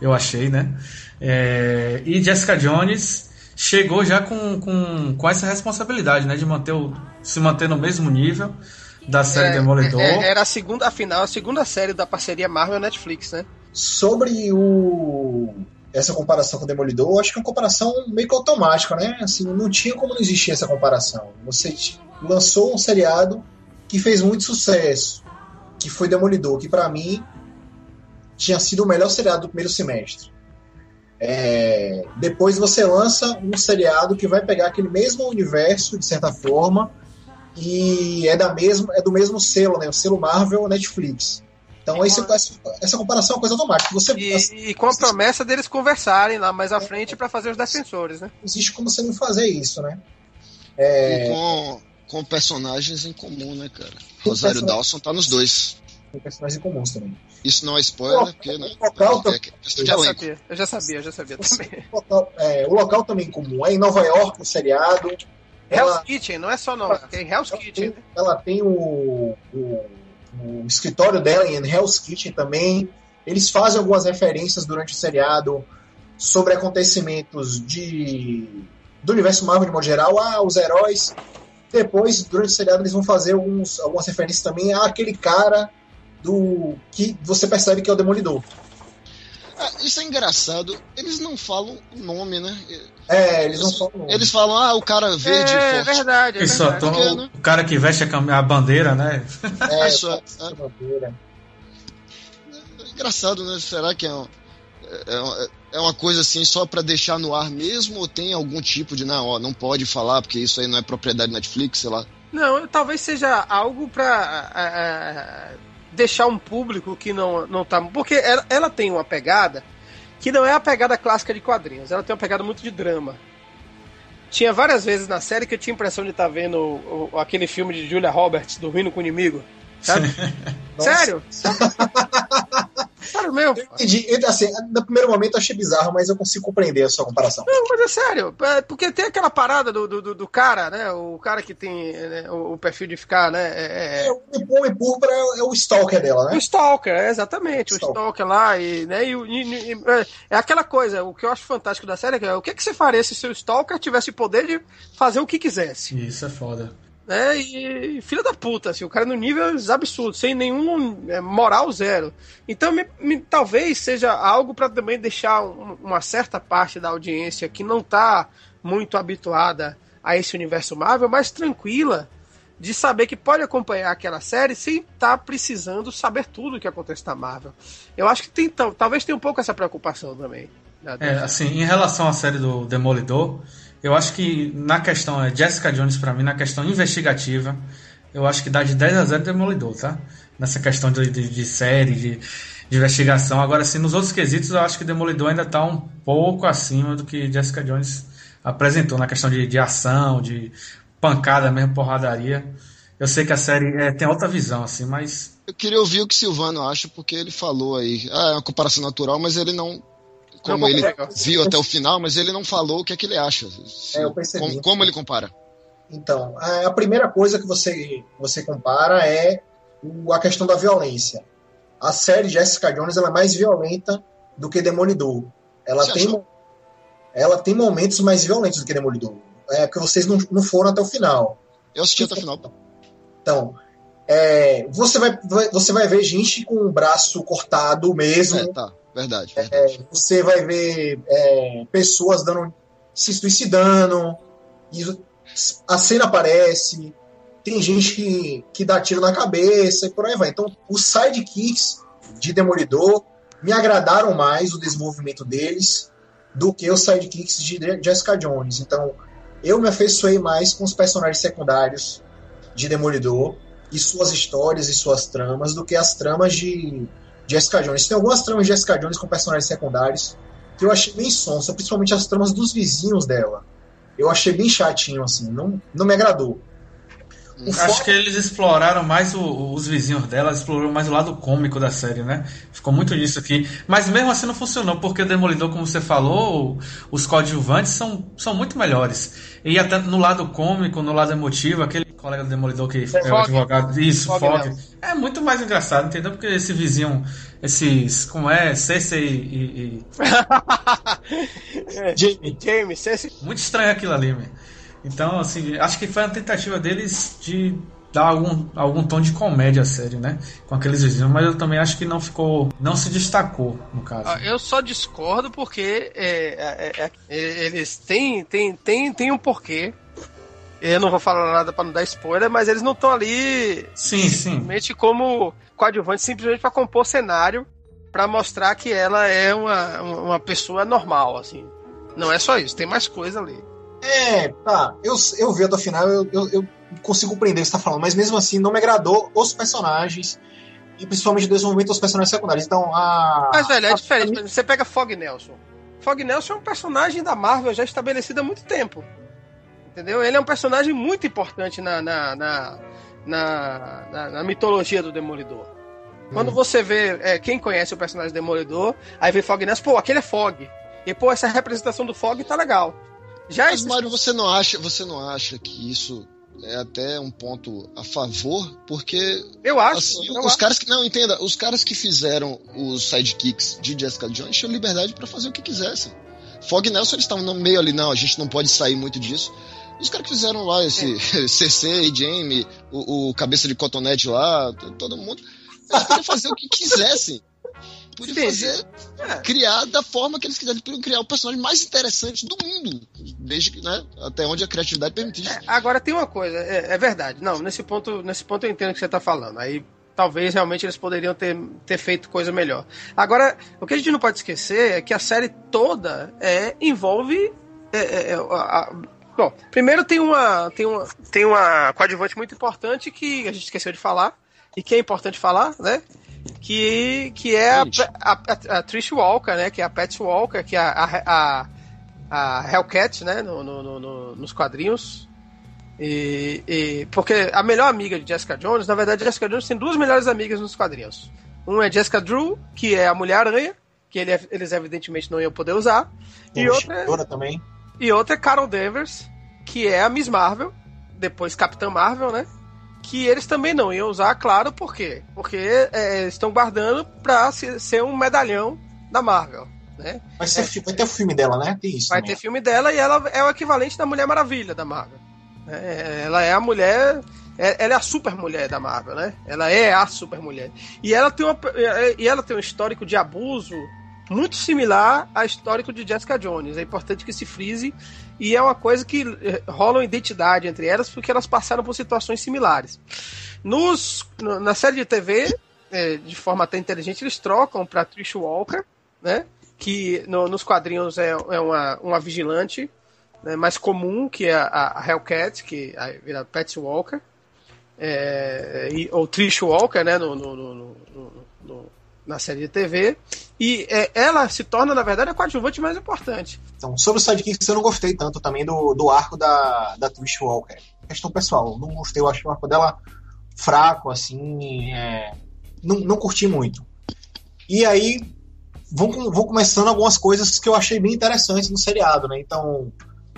eu achei, né? É, e Jessica Jones chegou já com, com, com essa responsabilidade, né? De manter o, se manter no mesmo nível da série É, Demolidor. é, era a segunda, afinal, a segunda série da parceria Marvel-Netflix, né? Sobre o essa comparação com o Demolidor, eu acho que é uma comparação meio que automática, né? Assim, não tinha como não existir essa comparação. Você lançou um seriado que fez muito sucesso, que foi Demolidor, que pra mim tinha sido o melhor seriado do primeiro semestre. É, depois você lança um seriado que vai pegar aquele mesmo universo, de certa forma, e é, da mesma, é do mesmo selo, né? O selo Marvel Netflix. Então esse- essa, essa comparação é uma coisa automática. Você, E, e com a promessa deles conversarem lá mais à frente pra fazer os defensores, né? não existe como você não fazer isso, né? É, E com, com personagens em comum, né, cara? Rosário personagem- Dawson tá nos dois. tem personagens comuns também. Isso não é spoiler, porque, né? O local, É Eu já sabia, eu já sabia, eu já sabia também. o local, é, o local também comum. É em Nova York o seriado. Hell's Ela, Kitchen, não é só Nova York, é Hell's ela Kitchen. tem, ela tem o, o, o escritório dela em Hell's Kitchen também. Eles fazem algumas referências durante o seriado sobre acontecimentos de do universo Marvel de modo geral. Ah, os heróis. Depois, durante o seriado, eles vão fazer alguns, algumas referências também àquele cara do que você percebe que é o Demolidor. Isso é engraçado. Eles não falam o nome, né? É, eles não falam. Eles falam, ah, o cara verde é, forte. verdade, é só verdade. tão- né? o cara que veste a, a bandeira, né? É, Isso é- essa bandeira. É engraçado, né? Será que é, um- é, uma- é uma coisa assim só pra deixar no ar mesmo? Ou tem algum tipo de, não, ó, não pode falar porque isso aí não é propriedade Netflix, sei lá. Não, talvez seja algo pra é, é, deixar um público que não, não tá. Porque ela, ela tem uma pegada que não é a pegada clássica de quadrinhos, ela tem uma pegada muito de drama. Tinha várias vezes na série que eu tinha a impressão de estar vendo o- o- aquele filme de Julia Roberts, Dormindo com o Inimigo. Sabe? [LAUGHS] Sério? Sério mesmo. Eu entendi. Eu, Assim, no primeiro momento eu achei bizarro, mas eu consigo compreender a sua comparação. Não, mas é sério. é, Porque tem aquela parada do, do, do- cara, né? O cara que tem né, o, o perfil de ficar, né? é- é- É, o Homem Púrpura é o stalker dela, O né? Stalker, é, exatamente, Stalker. o Stalker lá, e, né, e, o- e- e- é, é aquela coisa, o que eu acho fantástico da série é que, o que, que você faria se seu Stalker tivesse o poder de fazer o que quisesse, Isso é foda. Né, e filha da puta, assim, o cara no nível absurdo, sem nenhum é, moral zero. Então, me- me- talvez seja algo para também deixar um- uma certa parte da audiência que não tá muito habituada a esse universo Marvel mais tranquila de saber que pode acompanhar aquela série sem estar precisando saber tudo o que acontece na Marvel. Eu acho que tem, tal- talvez tenha um pouco essa preocupação também. né? É, assim, em relação à série do Demolidor, eu acho que na questão é Jessica Jones pra mim, na questão investigativa, eu acho que dá de 10 a 0 Demolidor, tá? Nessa questão de, de, de série, de, de investigação. Agora, assim, nos outros quesitos, eu acho que Demolidor ainda tá um pouco acima do que Jessica Jones apresentou na questão de, de ação, de pancada mesmo, porradaria. Eu sei que a série é, tem outra visão, assim, mas Eu queria ouvir o que Silvano acha, porque ele falou aí. Ah, é uma comparação natural, mas ele não. Como ele viu até o final, mas ele não falou o que é que ele acha. Se- É, eu percebi. como, como ele compara? Então, a primeira coisa que você, você compara é o- a questão da violência. A série Jessica Jones ela é mais violenta do que Demolidor. Ela Você tem, achou? ela tem momentos mais violentos do que Demolidor. É porque vocês não, não foram até o final. Eu assisti até o final. Então, é, você, vai, vai- você vai ver gente com o braço cortado mesmo. É, tá. Verdade. verdade. Você vai ver é, pessoas dando se suicidando. A cena aparece. Tem gente que, que dá tiro na cabeça e por aí vai. Então, os sidekicks de Demolidor me agradaram mais o desenvolvimento deles do que os sidekicks de Jessica Jones. Então, eu me afeiçoei mais com os personagens secundários de Demolidor e suas histórias e suas tramas do que as tramas de Jessica Jones. Tem algumas tramas de Jessica Jones com personagens secundários que eu achei bem sonsa, principalmente as tramas dos vizinhos dela. Eu achei bem chatinho, assim, não, não me agradou. O Acho foco- que eles exploraram mais o- os vizinhos dela, exploraram mais o lado cômico da série, né? Ficou muito nisso aqui. Mas mesmo assim não funcionou, porque o Demolidor, como você falou, os coadjuvantes são, são muito melhores. E até no lado cômico, no lado emotivo, aquele colega do Demolidor que é o Fogg. advogado, isso, Fogg Fog, Nelson. é muito mais engraçado, entendeu? Porque esse vizinho, esses, como é, Cersei e, e- Jamie, [LAUGHS] James, esse muito estranho aquilo ali, meu. Então, assim, acho que foi uma tentativa deles de dar algum, algum tom de comédia à série, né? Com aqueles vizinhos, mas eu também acho que não ficou. Não se destacou, no caso. Ah, Eu só discordo porque é, é, é, é, eles têm, têm, têm, têm um porquê. Eu não vou falar nada pra não dar spoiler, mas eles não estão ali Sim, sim. simplesmente como coadjuvante, simplesmente pra compor cenário, pra mostrar que ela é uma, uma pessoa normal, assim. Não é só isso, tem mais coisa ali. É, tá. Eu, eu vi até o final, eu, eu, eu consigo compreender o que você tá falando, mas mesmo assim não me agradou os personagens e principalmente o desenvolvimento dos personagens secundários. Então, a. Mas, velho, é a- diferente. Você pega Fog Nelson. Fog Nelson é um personagem da Marvel já estabelecido há muito tempo. Entendeu? Ele é um personagem muito importante na, na, na, na, na- na mitologia do Demolidor. Quando você vê é, quem conhece o personagem Demolidor, aí vê Fog Nelson, pô, aquele é Fog. E, pô, essa representação do Fog tá legal. Já Mas, Mário, você não acha, você não acha que isso é até um ponto a favor? Porque eu acho. assim, eu os acho. caras que não entenda, os caras que fizeram os sidekicks de Jessica Jones tinham liberdade pra fazer o que quisessem. Fog Nelson eles estavam no meio ali, não, a gente não pode sair muito disso. Os caras que fizeram lá esse [LAUGHS] CC, Jamie, o, o cabeça de cotonete lá, todo mundo, eles podiam fazer o que quisessem. Podiam fazer, É. criar da forma que eles quiserem, podiam criar o personagem mais interessante do mundo, desde que, né, até onde a criatividade permitisse. É, agora tem uma coisa, é, é verdade. Não, nesse ponto, nesse ponto eu entendo o que você está falando. Aí talvez realmente eles poderiam ter, ter feito coisa melhor. Agora, o que a gente não pode esquecer é que a série toda é, envolve. é, é, é, a- a- bom, primeiro tem uma, tem uma tem uma coadjuvante muito importante que a gente esqueceu de falar e que é importante falar, né? Que, que é a, a, a, a Trish Walker, né? Que é a Pat Walker, que é a, a, Hellcat, né? No, no- no- no- nos quadrinhos. E, e- porque a melhor amiga de Jessica Jones, na verdade, Jessica Jones tem duas melhores amigas nos quadrinhos. Um é Jessica Drew, que é a Mulher-Aranha, que ele, eles evidentemente não iam poder usar. Tem e outra, é, também. e outra é Carol Danvers, que é a Miss Marvel, depois Capitã Marvel, né? Que eles também não iam usar, claro, por quê? Porque é, estão guardando pra ser um medalhão da Marvel. Né? Vai, ser, é, vai ter o filme dela, né? Tem isso. Vai também. ter filme dela e ela é o equivalente da Mulher Maravilha da Marvel. É, ela é a mulher. É, ela é a super mulher da Marvel, né? Ela é a super mulher. E ela tem, uma, e ela tem um histórico de abuso muito similar ao histórico de Jessica Jones. É importante que se frise. E é uma coisa que eh, rola uma identidade entre elas porque elas passaram por situações similares. Nos, na série de TV, é, de forma até inteligente, eles trocam para Trish Walker, né? Que no, nos quadrinhos é, é uma, uma vigilante né, mais comum, que é a, a Hellcat, que vira Patsy Walker. É, e, ou Trish Walker, né? no, no, no na série de TV. E é, ela se torna, na verdade, a coadjuvante mais importante. Então, sobre o Sidekicks, eu não gostei tanto também do, do arco da, da Trish Walker. Questão pessoal, não gostei, eu acho o arco dela fraco, assim, é, não, não curti muito. E aí, vão, vão começando algumas coisas que eu achei bem interessantes no seriado, né? Então,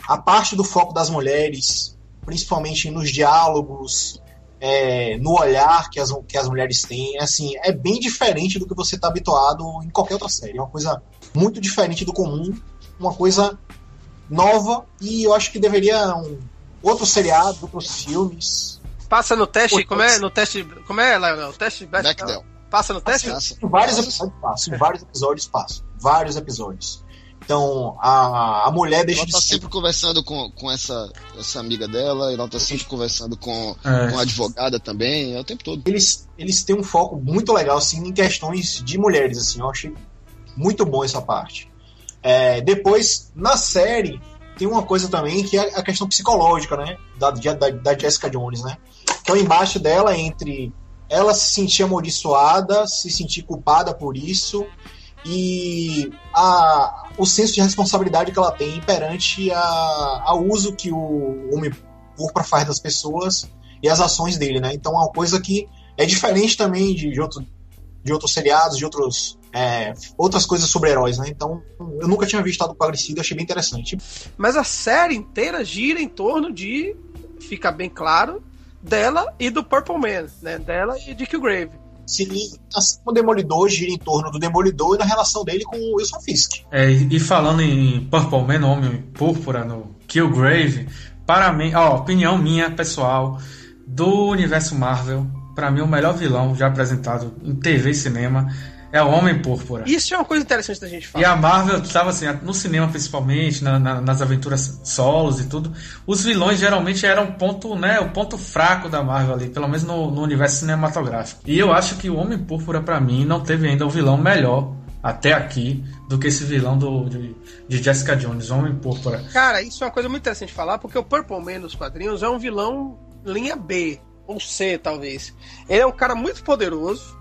a parte do foco das mulheres, principalmente nos diálogos, é, no olhar que as, que as mulheres têm, assim, é bem diferente do que você está habituado em qualquer outra série. É uma coisa muito diferente do comum, uma coisa nova e eu acho que deveria um outro seriado, outros filmes. Passa no teste, como é? No teste, como é, Leonel? O teste. Passa no teste? Passa. Em vários episódios passa, em vários episódios passa, vários episódios. Então, a, a mulher deixa ela tá de sempre conversando com, com essa, essa amiga dela, ela tá sempre conversando com, é. com a advogada também, é o tempo todo. Eles, eles têm um foco muito legal, assim, em questões de mulheres, assim, eu achei muito bom essa parte. É, depois, na série, tem uma coisa também que é a questão psicológica, né, da, da, da Jessica Jones, né, que é o embate dela entre ela se sentir amaldiçoada, se sentir culpada por isso e a, o senso de responsabilidade que ela tem perante a, ao uso que o homem púrpura faz das pessoas e as ações dele, né? Então é uma coisa que é diferente também de, de, outro, de outros seriados, de outros, é, outras coisas sobre heróis, né? Então eu nunca tinha visto algo parecido, achei bem interessante. Mas a série inteira gira em torno de, fica bem claro, dela e do Purple Man, né? Dela e de Killgrave se assim o Demolidor gira em torno do Demolidor e da relação dele com o Wilson Fisk. É, e falando em Purple Man, Homem Púrpura, no Killgrave, para mim, ó, opinião minha pessoal, do universo Marvel, para mim o melhor vilão já apresentado em TV e cinema é o Homem Púrpura. Isso é uma coisa interessante da gente falar. E a Marvel estava assim, no cinema principalmente, na, na, nas aventuras solos e tudo, os vilões geralmente eram o ponto, né, o ponto fraco da Marvel ali, pelo menos no, no universo cinematográfico. E eu acho que o Homem Púrpura para mim não teve ainda um vilão melhor até aqui do que esse vilão do, de, de Jessica Jones, Homem Púrpura. Cara, isso é uma coisa muito interessante de falar, porque o Purple Man nos quadrinhos é um vilão linha B, ou C, talvez. Ele é um cara muito poderoso,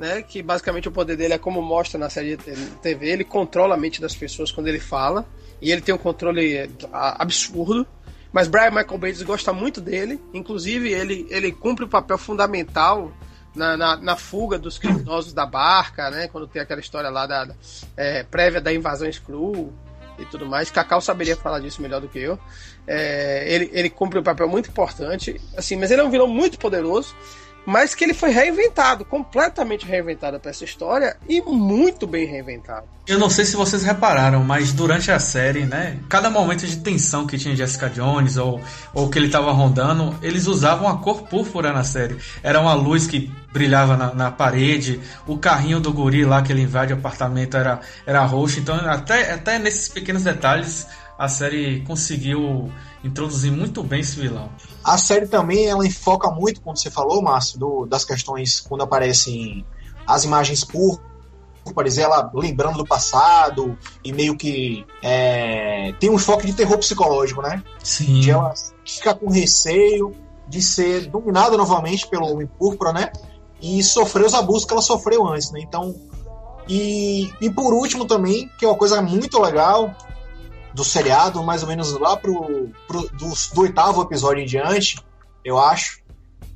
né? Que basicamente o poder dele é como mostra na série de TV, ele controla a mente das pessoas quando ele fala, e ele tem um controle é, absurdo. Mas Brian Michael Bates gosta muito dele, inclusive ele, ele cumpre o um papel fundamental na, na, na, fuga dos criminosos da barca, né? Quando tem aquela história lá da, é, prévia da invasão Skrull e tudo mais. Cacau saberia falar disso melhor do que eu. É, ele, ele cumpre um papel muito importante, assim, mas ele é um vilão muito poderoso mas que ele foi reinventado, completamente reinventado para essa história e muito bem reinventado. Eu não sei se vocês repararam, mas durante a série, né, cada momento de tensão que tinha Jessica Jones ou, ou que ele estava rondando, eles usavam a cor púrpura na série. Era uma luz que brilhava na, na, parede, o carrinho do guri lá que ele invade o apartamento era, era roxo, então até, até nesses pequenos detalhes a série conseguiu introduzir muito bem esse vilão. A série também ela enfoca muito, como você falou, Márcio, do, das questões quando aparecem as imagens púrpuras, ela lembrando do passado e meio que é, tem um enfoque de terror psicológico, né? Sim. De ela ficar com receio de ser dominada novamente pelo homem púrpura, né? E sofrer os abusos que ela sofreu antes, né? Então, e, e por último também, que é uma coisa muito legal, do seriado, mais ou menos lá pro, pro do, do oitavo episódio em diante, eu acho,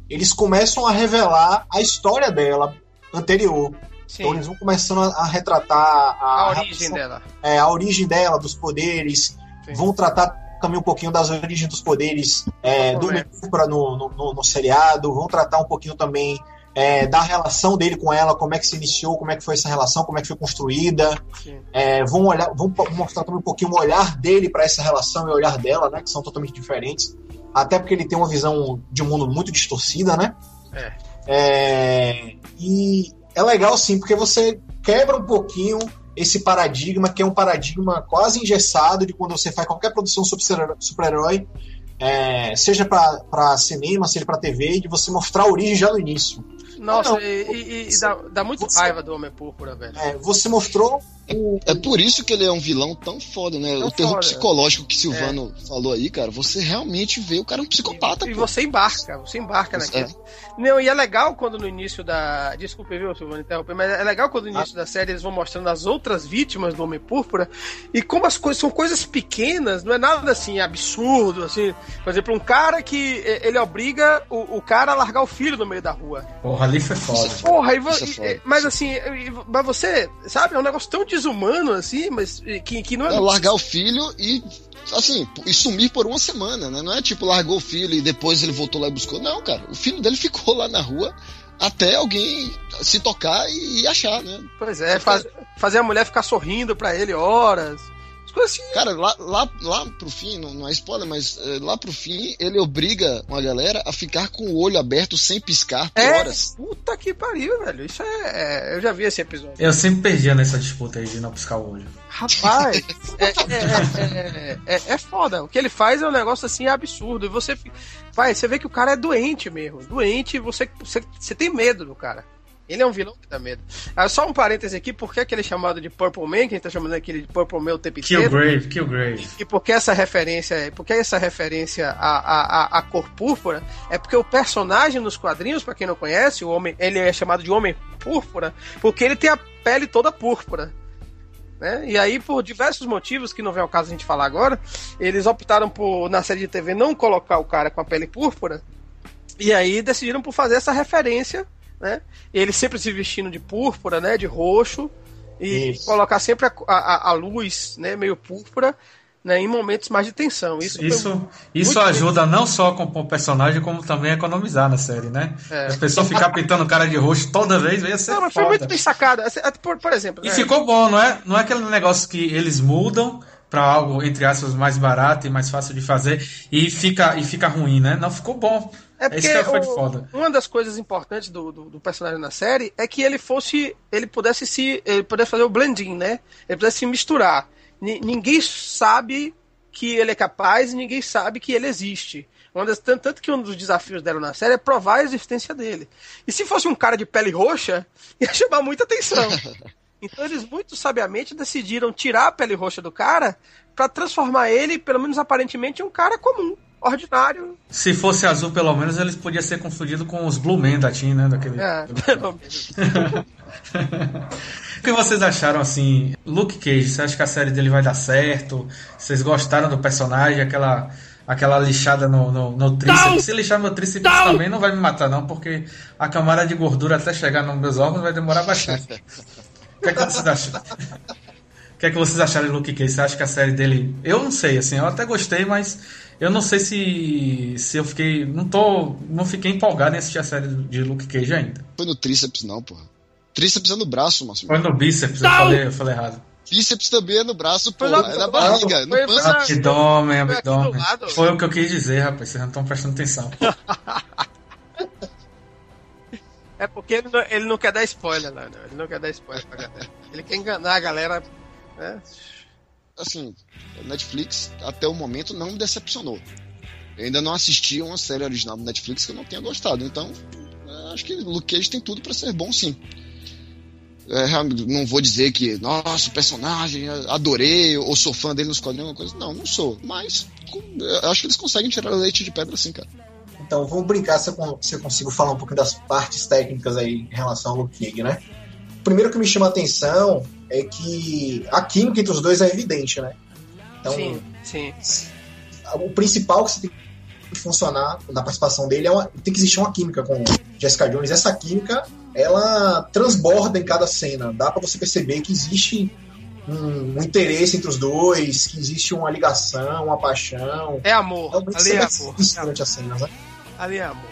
eles começam a revelar a história dela anterior. Sim. Então eles vão começando a, retratar a, a origem dela. é, a origem dela, dos poderes, Sim. vão tratar também um pouquinho das origens dos poderes é, do. Mercúrio no, no, no- no seriado, vão tratar um pouquinho também é, da relação dele com ela, como é que se iniciou, como é que foi essa relação, como é que foi construída. É, vão olhar, vão mostrar também um pouquinho o olhar dele para essa relação e o olhar dela, né, que são totalmente diferentes. Até porque ele tem uma visão de um mundo muito distorcida, né? É. É, e é legal sim, porque você quebra um pouquinho esse paradigma, que é um paradigma quase engessado de quando você faz qualquer produção super- super-herói, é, seja para cinema, seja para TV, de você mostrar a origem já no início. Nossa, Não, e, e- e dá, dá muito você- raiva do Homem Púrpura, velho. É, você mostrou o, É por isso que ele é um vilão tão foda, né? Tão o terror foda. psicológico que Silvano falou aí, cara, você realmente vê o cara é um psicopata, E, e você embarca, você embarca É. naquele. Não, e é legal quando no início da. Desculpe, viu, Silvano, interromper, mas é legal quando no início da série eles vão mostrando as outras vítimas do Homem Púrpura e como as coisas são coisas pequenas, não é nada assim absurdo, assim. Por exemplo, um cara que ele obriga o, o cara a largar o filho no meio da rua. Porra, ali foi foda. Porra, e é foda. e- mas assim, mas você, sabe, é um negócio tão desumano assim, mas eh, que, que não é. É largar o filho e assim, e sumir por uma semana, né? Não é tipo largou o filho e depois ele voltou lá e buscou. Não, cara. O filho dele [LAUGHS] ficou lá na rua até alguém se tocar e, achar, né? Pois é, faz- fazer a mulher ficar sorrindo pra ele horas. Assim. Cara, lá, lá, lá pro fim, não, não é spoiler, mas eh, lá pro fim ele obriga uma galera a ficar com o olho aberto sem piscar por É, horas. puta que pariu, velho. Isso é, é- Eu já vi esse episódio. Eu sempre perdia nessa disputa aí de não piscar o olho. Rapaz, [LAUGHS] é, é, é, é, é foda. O que ele faz é um negócio assim absurdo. E você. Vai, você vê que o cara é doente mesmo. Doente, você, você, você tem medo do cara. Ele é um vilão que dá medo. Ah, só um parêntese aqui, por que aquele é chamado de Purple Man, que a gente tá chamando aquele de Purple Man o tempo inteiro? Killgrave, Killgrave. E por que essa referência, por que essa referência à, à, à- cor púrpura? É porque o personagem nos quadrinhos, pra quem não conhece, o homem, ele é chamado de Homem Púrpura, porque ele tem a pele toda púrpura. Né? E aí, por diversos motivos, que não vem ao caso a gente falar agora, eles optaram por, na série de TV, não colocar o cara com a pele púrpura, e aí decidiram por fazer essa referência, né? Ele sempre se vestindo de púrpura, né? De roxo, e Isso. colocar sempre a, a, a luz, né? Meio púrpura, né? Em momentos mais de tensão. Isso, foi- Isso, isso ajuda não só com o personagem, como também a economizar na série, né? É. As pessoas ficar pintando o cara de roxo toda vez ia ser Não, mas foi foda. muito bem sacado. Assim, Por, por exemplo, E né? ficou bom, não é? Não é aquele negócio que eles mudam pra algo, entre aspas, mais barato e mais fácil de fazer e fica, e fica ruim, né? Não, ficou bom. É porque de o- uma das coisas importantes do, do, do personagem na série é que ele fosse. Ele pudesse se. Ele pudesse fazer o blending, né? Ele pudesse se misturar. Ni- ninguém sabe que ele é capaz e ninguém sabe que ele existe. Uma das, tanto, tanto que um dos desafios dela na série é provar a existência dele. E se fosse um cara de pele roxa, [LAUGHS] ia chamar muita atenção. [LAUGHS] Então eles muito sabiamente decidiram tirar a pele roxa do cara pra transformar ele, pelo menos aparentemente, em um cara comum, ordinário. Se fosse azul, pelo menos, eles podiam ser confundidos com os Blue Men da Team, né? Daquele... É, pelo menos. [LAUGHS] O que vocês acharam, assim, Luke Cage? Você acha que a série dele vai dar certo? Vocês gostaram do personagem? Aquela, aquela lixada no, no, no tríceps? Se lixar meu tríceps também não vai me matar, não, porque a camada de gordura até chegar nos meus órgãos vai demorar bastante. O que é que vocês acham? O que é que vocês acharam de Luke Cage? Você acha que a série dele. Eu não sei, assim, eu até gostei, mas eu não sei se, se eu fiquei. Não tô. Não fiquei empolgado em assistir a série de Luke Cage ainda. Foi no tríceps, não, porra. Tríceps é no braço, Márcio. Foi no bíceps, eu falei, eu falei errado. Bíceps também é no braço, Foi porra. lá- É na barriga. foi- no foi na- Abdômen, abdômen. Foi o que eu quis dizer, rapaz. Vocês não estão prestando atenção. [LAUGHS] É porque ele não, ele não quer dar spoiler, não, não. Ele não quer dar spoiler pra galera. Ele quer enganar a galera. Né? Assim, Netflix, até o momento, não me decepcionou. Eu ainda não assisti uma série original do Netflix que eu não tenha gostado. Então, é, acho que Luke Cage tem tudo pra ser bom, sim. É, não vou dizer que, nossa, personagem, adorei, ou sou fã dele nos quadrinhos, alguma coisa. Não, não sou. Mas acho que eles conseguem tirar leite de pedra assim, cara. Então, vamos brincar se eu, se eu consigo falar um pouquinho das partes técnicas aí em relação ao Luke Cage, né? O primeiro que me chama a atenção é que a química entre os dois é evidente, né? Então, Sim, sim. o principal que você tem que funcionar na participação dele é uma, tem que existir uma química com Jessica Jones. Essa química ela transborda em cada cena. Dá para você perceber que existe um, um, interesse entre os dois, que existe uma ligação, uma paixão. É amor. Realmente Ali é amor. as cenas, né? Ali é amor.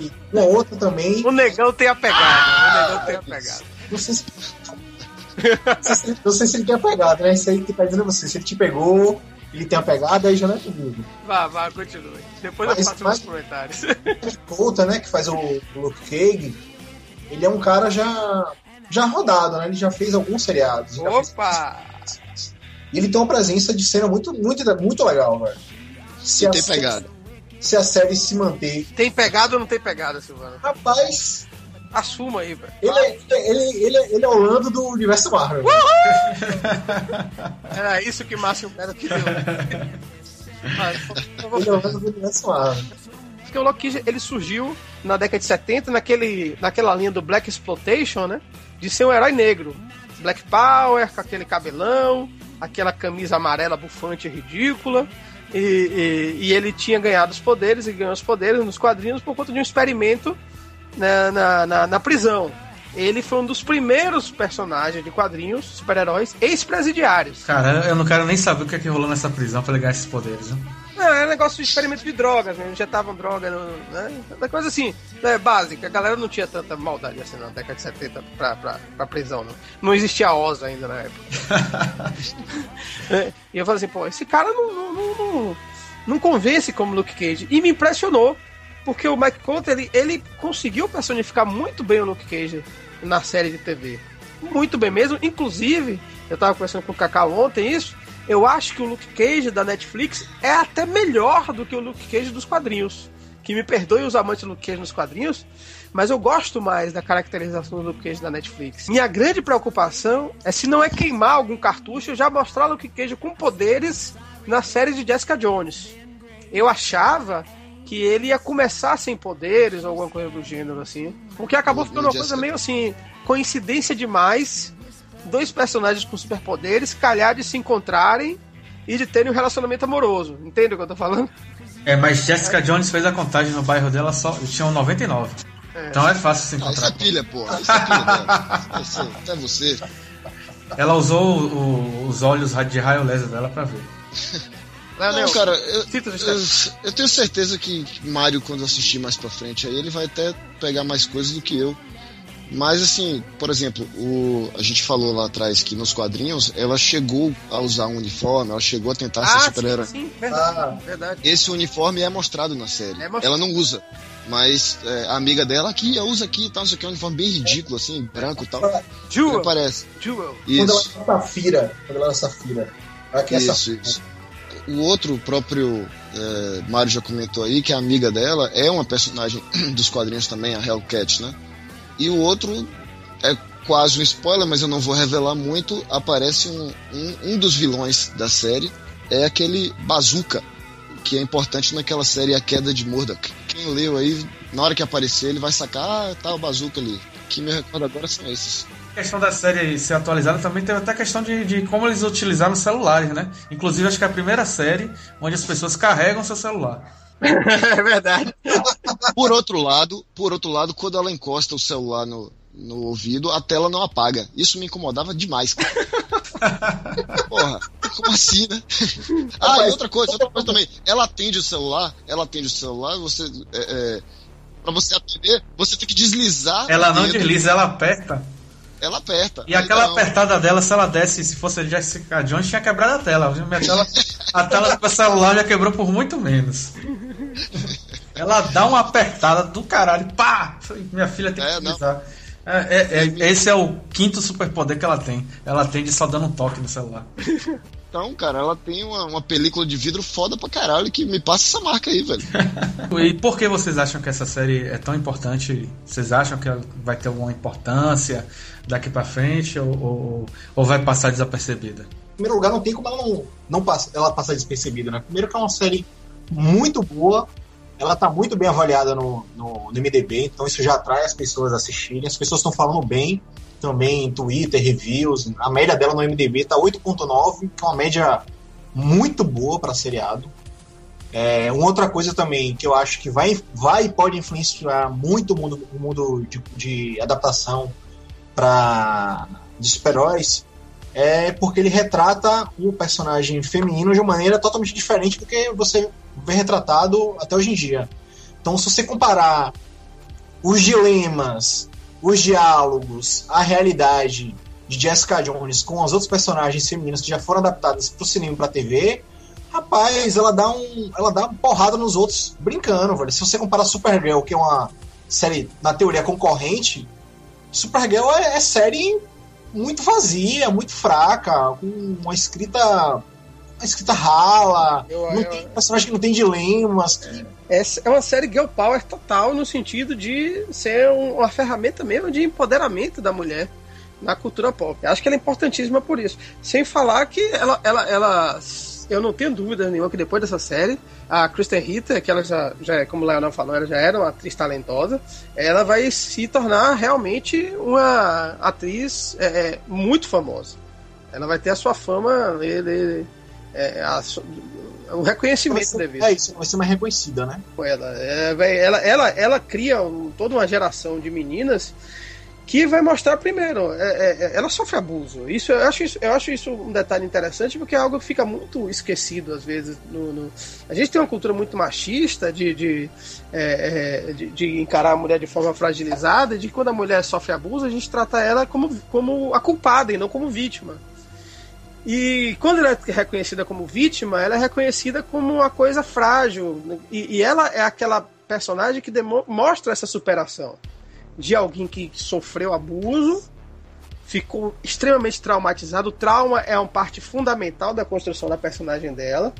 E uma outra também. O negão tem a pegada. o negão tem a pegada. Não sei se. não sei se ele tem a pegada, né? Isso aí que tá dizendo você. Se ele te pegou, ele tem a pegada, aí já não é comigo. Vá, vá, continue. Depois mas, eu faço mas, nos comentários. Conta, né, que faz o, o Luke Cage, ele é um cara já, já rodado, né? Ele já fez alguns seriados. Opa! E ele tem uma presença de cena muito, muito, muito legal, velho. Se tem pegada. Se a série se manter. Tem pegada ou não tem pegada, Silvana? Rapaz, Assuma aí, velho. Ele, é, ele, ele, ele é o Lando do universo Marvel. Era isso que Márcio Melo queria. [LAUGHS] ele é o Lando do universo Marvel. Porque o Loki ele surgiu na década de 70 naquele, naquela linha do Black Exploitation, né? De ser um herói negro. Black Power, com aquele cabelão, aquela camisa amarela bufante e ridícula. E, e, e, ele tinha ganhado os poderes e ganhou os poderes nos quadrinhos por conta de um experimento na, na, na, na prisão. Ele foi um dos primeiros personagens de quadrinhos, super-heróis, ex-presidiários. Cara, eu não quero nem saber o que é que rolou nessa prisão pra ligar esses poderes, né? Era negócio de experimento de drogas, né? Injetavam droga, né? Coisa assim, né? básica. A galera não tinha tanta maldade assim na década de 70 pra, pra, pra prisão, não. Não existia OSA ainda na época. [LAUGHS] é, e eu falei assim, pô, esse cara não, não, não, não, não convence como Luke Cage. E me impressionou porque o Mike Conter, ele, ele conseguiu personificar muito bem o Luke Cage na série de TV. Muito bem mesmo. Inclusive, eu tava conversando com o Cacau ontem isso. Eu acho que o Luke Cage da Netflix é até melhor do que o Luke Cage dos quadrinhos. Que me perdoe os amantes do Luke Cage nos quadrinhos, mas eu gosto mais da caracterização do Luke Cage da Netflix. Minha grande preocupação é se não é queimar algum cartucho e já mostrar o Luke Cage com poderes na série de Jessica Jones. Eu achava que ele ia começar sem poderes ou alguma coisa do gênero, assim. O que acabou ficando uma coisa meio assim, coincidência demais. Dois personagens com superpoderes calhar de se encontrarem e de terem um relacionamento amoroso. Entende o que eu tô falando? É, mas Jessica Jones fez a contagem no bairro dela só. Tinham 99. É. Então é fácil se encontrar. Ah, isso é pilha, pô. Isso é pilha dela. Até você. Ela usou o, os olhos de raio laser dela pra ver. Não, cara, eu, eu, eu, tenho certeza que Mario, quando assistir mais pra frente, aí ele vai até pegar mais coisas do que eu. Mas assim, por exemplo, o, a gente falou lá atrás que nos quadrinhos ela chegou a usar um uniforme, ela chegou a tentar ah, ser super-herói. Sim, sim, verdade, ah, verdade. Esse uniforme é mostrado na série. É mostrado. Ela não usa. Mas é, a amiga dela aqui usa aqui e tal, não sei o que, é um uniforme bem ridículo, assim, branco e tal. Jewel. Parece. Jewel. Isso. Quando ela é safira. Quando ela é safira. Aqui é isso, isso o outro, o próprio é, Mário já comentou aí, que a amiga dela é uma personagem [CLEARS THROAT] dos quadrinhos também, a Hellcat, né? E o outro é quase um spoiler, mas eu não vou revelar muito. Aparece um, um, um dos vilões da série, é aquele Bazooka, que é importante naquela série A Queda de Murdoch. Quem leu aí, na hora que aparecer, ele vai sacar, ah, tá o Bazooka ali. Que me recordo agora são esses questão da série ser atualizada também teve até a questão de, de como eles utilizaram os celulares, né? Inclusive, acho que é a primeira série onde as pessoas carregam seu celular. [LAUGHS] é verdade. Por outro lado, por outro lado, quando ela encosta o celular no, no ouvido, a tela não apaga. Isso me incomodava demais. [LAUGHS] Porra, como assim, né? Ah, e outra coisa, outra coisa também. Ela atende o celular, ela atende o celular, você. É, é, pra você atender, você tem que deslizar. Ela não desliza, ela aperta ela aperta. E aquela não. apertada dela, se ela desse, se fosse a Jessica Jones, tinha quebrado a tela. Minha tela a tela do celular já quebrou por muito menos. Ela dá uma apertada do caralho, pá! Minha filha tem que é, utilizar. É, é, é, esse é o quinto superpoder que ela tem. Ela tem de só dando um toque no celular. Então, cara, ela tem uma, uma, película de vidro foda pra caralho que me passa essa marca aí, velho. [LAUGHS] e por que vocês acham que essa série é tão importante? Vocês acham que vai ter alguma importância daqui pra frente ou, ou, ou vai passar desapercebida? Em primeiro lugar, não tem como ela não, não passa, ela passar despercebida, né? Primeiro que é uma série muito boa, ela tá muito bem avaliada no, no, no MDB, então isso já atrai as pessoas a assistirem. As pessoas estão falando bem também em Twitter, reviews. A média dela no MDB tá 8.9, que é uma média muito boa para seriado. É, uma outra coisa também que eu acho que vai, vai e pode influenciar muito o mundo, o mundo de, de adaptação para de super-heróis é porque ele retrata o personagem feminino de uma maneira totalmente diferente do que você vê retratado até hoje em dia. Então, se você comparar os dilemas, os diálogos, a realidade de Jessica Jones com as outras personagens femininas que já foram adaptadas para o cinema e para a TV, rapaz, ela dá um, ela dá uma porrada nos outros brincando, velho. Se você comparar Supergirl, que é uma série na teoria concorrente, Supergirl é, é série muito vazia, muito fraca, com uma escrita uma escrita rala, eu, não eu, tem personagem que não tem dilemas. Que... É, é uma série girl power total no sentido de ser uma ferramenta mesmo de empoderamento da mulher na cultura pop. Acho que ela é importantíssima por isso. Sem falar que ela, ela, ela eu não tenho dúvida nenhuma que depois dessa série, a Kristen Ritter, que ela já, já é, como o Leonel falou, ela já era uma atriz talentosa, ela vai se tornar realmente uma atriz é, é muito famosa. Ela vai ter a sua fama, ele, é, a, o reconhecimento ser, devido. É isso, vai ser mais reconhecida, né? Ela, é, ela, ela, ela cria toda uma geração de meninas que vai mostrar primeiro, é, é, é, ela sofre abuso. Isso eu acho isso, eu acho isso um detalhe interessante porque é algo que fica muito esquecido às vezes. No, no... A gente tem uma cultura muito machista de, de, é, é, de, de, encarar a mulher de forma fragilizada de quando a mulher sofre abuso a gente trata ela como, como a culpada e não como vítima. E quando ela é reconhecida como vítima, ela é reconhecida como uma coisa frágil. E, e ela é aquela personagem que mostra essa superação de alguém que sofreu abuso, ficou extremamente traumatizado. O trauma é uma parte fundamental da construção da personagem dela.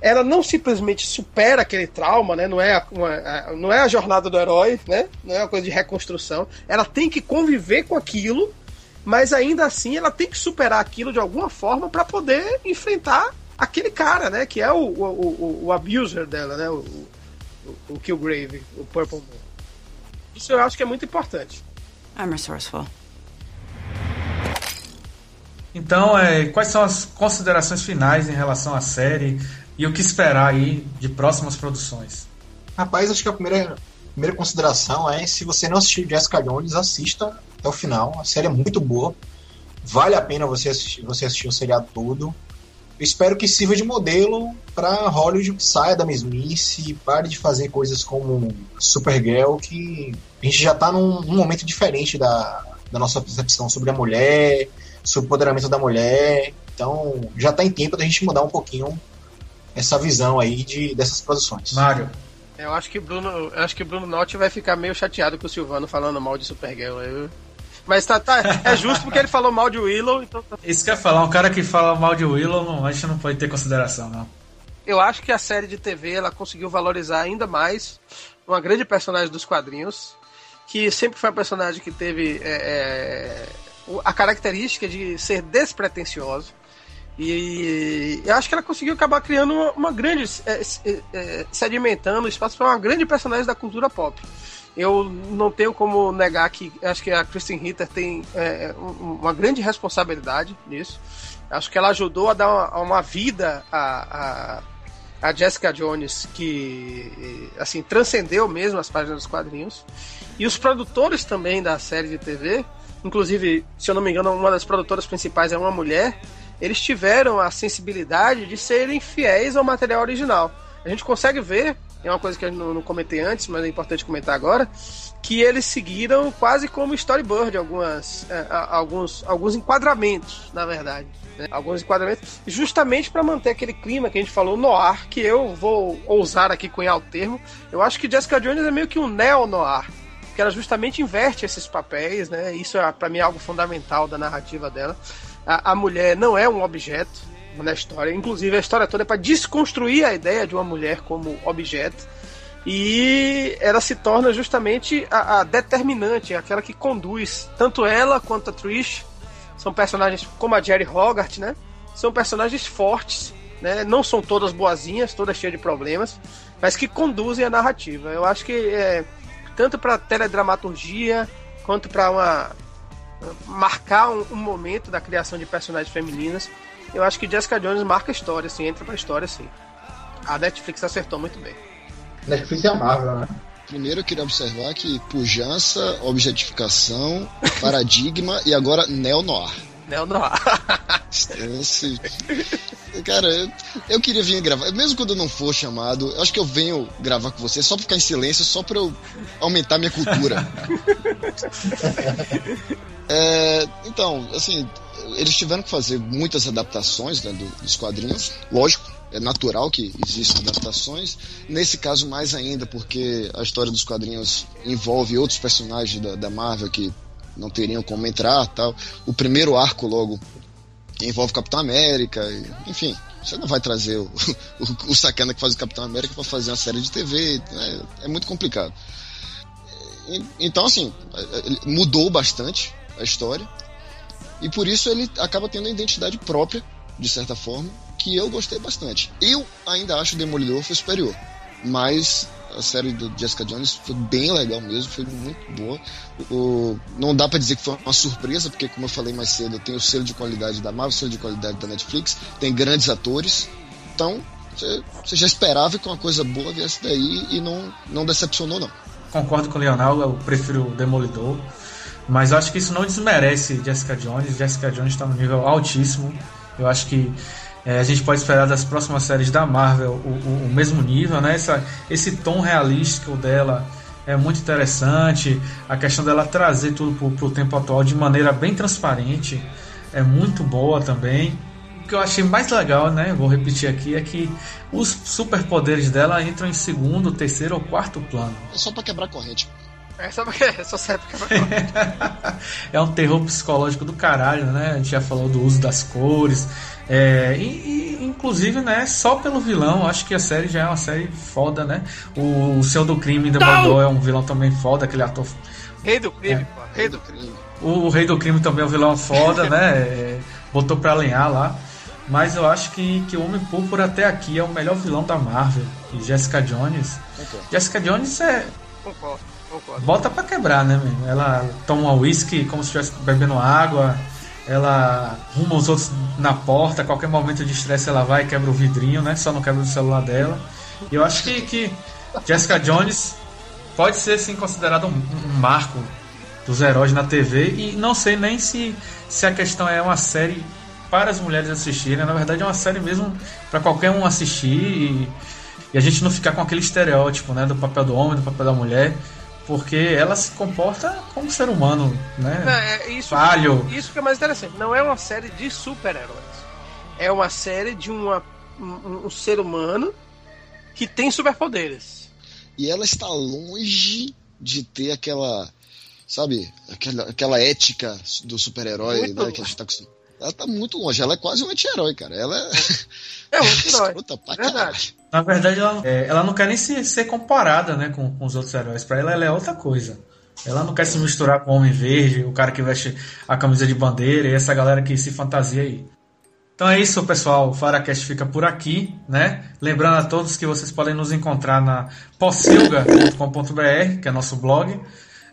Ela não simplesmente supera aquele trauma, né? Não é, uma, não é a jornada do herói, né? Não é uma coisa de reconstrução. Ela tem que conviver com aquilo, mas ainda assim ela tem que superar aquilo de alguma forma para poder enfrentar aquele cara, né? Que é o, o, o, o abuser dela, né? O, o, o Killgrave, o Purple Moon. Isso eu acho que é muito importante. I'm resourceful. Então, é, quais são as considerações finais em relação à série e o que esperar aí de próximas produções? Rapaz, acho que a primeira, primeira consideração é se você não assistiu Jessica Jones, assista até o final. A série é muito boa. Vale a pena você assistir, você assistir o seriado todo. Eu espero que sirva de modelo para Hollywood que saia da mesmice, pare de fazer coisas como Supergirl, que a gente já está num, num, momento diferente da, da nossa percepção sobre a mulher, sobre o empoderamento da mulher. Então já está em tempo da gente mudar um pouquinho essa visão aí de, dessas produções. Mário. Eu acho que Bruno, eu acho que Bruno Notti vai ficar meio chateado com o Silvano falando mal de Supergirl. Eu, mas tá, tá, é justo porque ele falou mal de Willow. Então... Tá. Isso quer falar, um cara que fala mal de Willow, não, a gente não pode ter consideração, não. Eu acho que a série de TV ela conseguiu valorizar ainda mais uma grande personagem dos quadrinhos, que sempre foi uma personagem que teve é, é, a característica de ser despretensioso. E eu acho que ela conseguiu acabar criando uma, uma grande. É, é, é sedimentando espaço para uma grande personagem da cultura pop eu não tenho como negar que acho que a Kristen Ritter tem é, uma grande responsabilidade nisso. Acho que ela ajudou a dar uma, uma vida a, a, a, Jessica Jones que assim transcendeu mesmo as páginas dos quadrinhos. E os produtores também da série de TV, inclusive, se eu não me engano, uma das produtoras principais é uma mulher, eles tiveram a sensibilidade de serem fiéis ao material original. A gente consegue ver é uma coisa que eu não, não comentei antes, mas é importante comentar agora, que eles seguiram quase como storyboard algumas, é, alguns, alguns enquadramentos, na verdade. Né? Alguns enquadramentos, justamente para manter aquele clima que a gente falou no ar, que eu vou ousar aqui cunhar o termo. Eu acho que Jessica Jones é meio que um neo-noir, que ela justamente inverte esses papéis, né? Isso é para mim algo fundamental da narrativa dela. A, a mulher não é um objeto, na história. Inclusive, a história toda é para desconstruir a ideia de uma mulher como objeto. E ela se torna justamente a, a, determinante, aquela que conduz tanto ela quanto a Trish. São personagens como a Jerry Hogarth, né? São personagens fortes, né? Não são todas boazinhas, todas cheias de problemas, mas que conduzem a narrativa. Eu acho que é, tanto para teledramaturgia quanto para uma marcar um, um momento da criação de personagens femininas eu acho que Jessica Jones marca a história, assim, entra pra história, assim. A Netflix acertou muito bem. Netflix é a Marvel, né? Primeiro eu queria observar que pujança, objetificação, [LAUGHS] paradigma e agora neo-noir. Neo-noir. [LAUGHS] Esse... Cara, eu, eu, queria vir gravar, mesmo quando eu não for chamado, eu acho que eu venho gravar com você só pra ficar em silêncio, só pra eu aumentar minha cultura. [LAUGHS] é, então, assim, eles tiveram que fazer muitas adaptações né, dos quadrinhos, lógico, é natural que existam adaptações. Nesse caso, mais ainda, porque a história dos quadrinhos envolve outros personagens da, da Marvel que não teriam como entrar tal. O primeiro arco logo envolve Capitão América, enfim. Você não vai trazer o, [LAUGHS] o, o sacana que faz o Capitão América para fazer uma série de TV, né? é muito complicado. Então, assim, mudou bastante a história e por isso ele acaba tendo uma identidade própria, de certa forma, que eu gostei bastante. Eu ainda acho o Demolidor foi superior, mas a série do Jessica Jones foi bem legal mesmo, foi muito boa. O, não dá para dizer que foi uma surpresa, porque como eu falei mais cedo, tem o selo de qualidade da Marvel, o selo de qualidade da Netflix, tem grandes atores, então você já esperava que uma coisa boa viesse daí e não, não decepcionou não. Concordo com o Leonel, eu prefiro o Demolidor. Mas eu acho que isso não desmerece Jessica Jones. Jessica Jones está no nível altíssimo. Eu acho que é, a gente pode esperar das próximas séries da Marvel o, o, o mesmo nível, né? Essa, esse tom realístico dela é muito interessante. A questão dela trazer tudo para o tempo atual de maneira bem transparente é muito boa também. O que eu achei mais legal, né? Vou repetir aqui, é que os superpoderes dela entram em segundo, terceiro ou quarto plano. É só para quebrar corrente. É só, porque, é só pra [LAUGHS] É um terror psicológico do caralho, né? A gente já falou do uso das cores. É, e, e, inclusive, né, só pelo vilão, acho que a série já é uma série foda, né? O, o Senhor do Crime Demolidor é um vilão também foda, aquele ator. Rei do crime, é. pô. Rei do crime. O, o, Rei do Crime também é um vilão foda, né? [LAUGHS] É, botou pra alinhar lá. Mas eu acho que, que o Homem Púrpura até aqui é o melhor vilão da Marvel. E Jessica Jones. Okay. Jessica Jones é. Concordo Concordo. Bota pra quebrar, né, meu? Ela toma uísque como se estivesse bebendo água. Ela arruma os outros na porta. Qualquer momento de estresse ela vai e quebra o vidrinho, né? Só não quebra o celular dela. E eu acho que, que Jessica Jones pode ser, sim, considerada um, um marco dos heróis na TV. E não sei nem se, se a questão é uma série para as mulheres assistirem. Na verdade, é uma série mesmo para qualquer um assistir e, e, a gente não ficar com aquele estereótipo né, do papel do homem, do papel da mulher porque ela se comporta como ser humano, né? Não, é isso, Falho. Isso que é mais interessante. Não é uma série de super-heróis. É uma série de uma, um, um ser humano que tem superpoderes. E ela está longe de ter aquela, sabe, aquela, aquela ética do super-herói, né? Que a gente tá Ela tá muito longe. Ela é quase um anti-herói, cara. Ela é. [LAUGHS] É um anti-herói. [LAUGHS] Verdade. Na verdade, ela, é, ela não quer nem se, ser comparada né, com, com os outros heróis. Para ela, ela é outra coisa. Ela não quer se misturar com o Homem Verde, o cara que veste a camisa de bandeira e essa galera que se fantasia aí. Então é isso, pessoal. O Faracast fica por aqui, né? Lembrando a todos que vocês podem nos encontrar na possilga.com.br, que é nosso blog.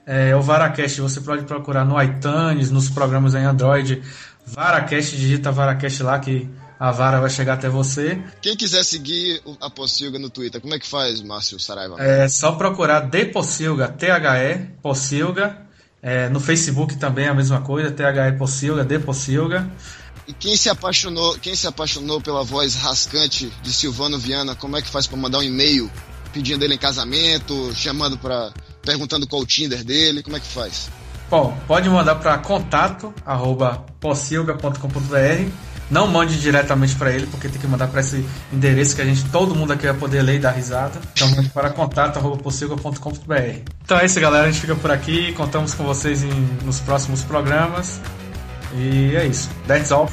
É, o Varacast você pode procurar no iTunes, nos programas em Android. Varacast, digita Varacast lá que a vara vai chegar até você. Quem quiser seguir a Possilga no Twitter, como é que faz, Márcio Saraiva? É só procurar De Possilga, T-H-E, Possilga. É, no Facebook também é a mesma coisa, THE Possilga, De Possilga. E quem se apaixonou, quem se apaixonou pela voz rascante de Silvano Viana, como é que faz para mandar um e-mail pedindo ele em casamento, chamando para perguntando qual o Tinder dele, como é que faz? Bom, pode mandar para contato@possilga.com.br não mande diretamente para ele, porque tem que mandar para esse endereço que a gente, todo mundo aqui vai poder ler e dar risada. Então mande para contato.possível.com.br. Então é isso, galera. A gente fica por aqui. Contamos com vocês em, nos próximos programas. E é isso. That's all.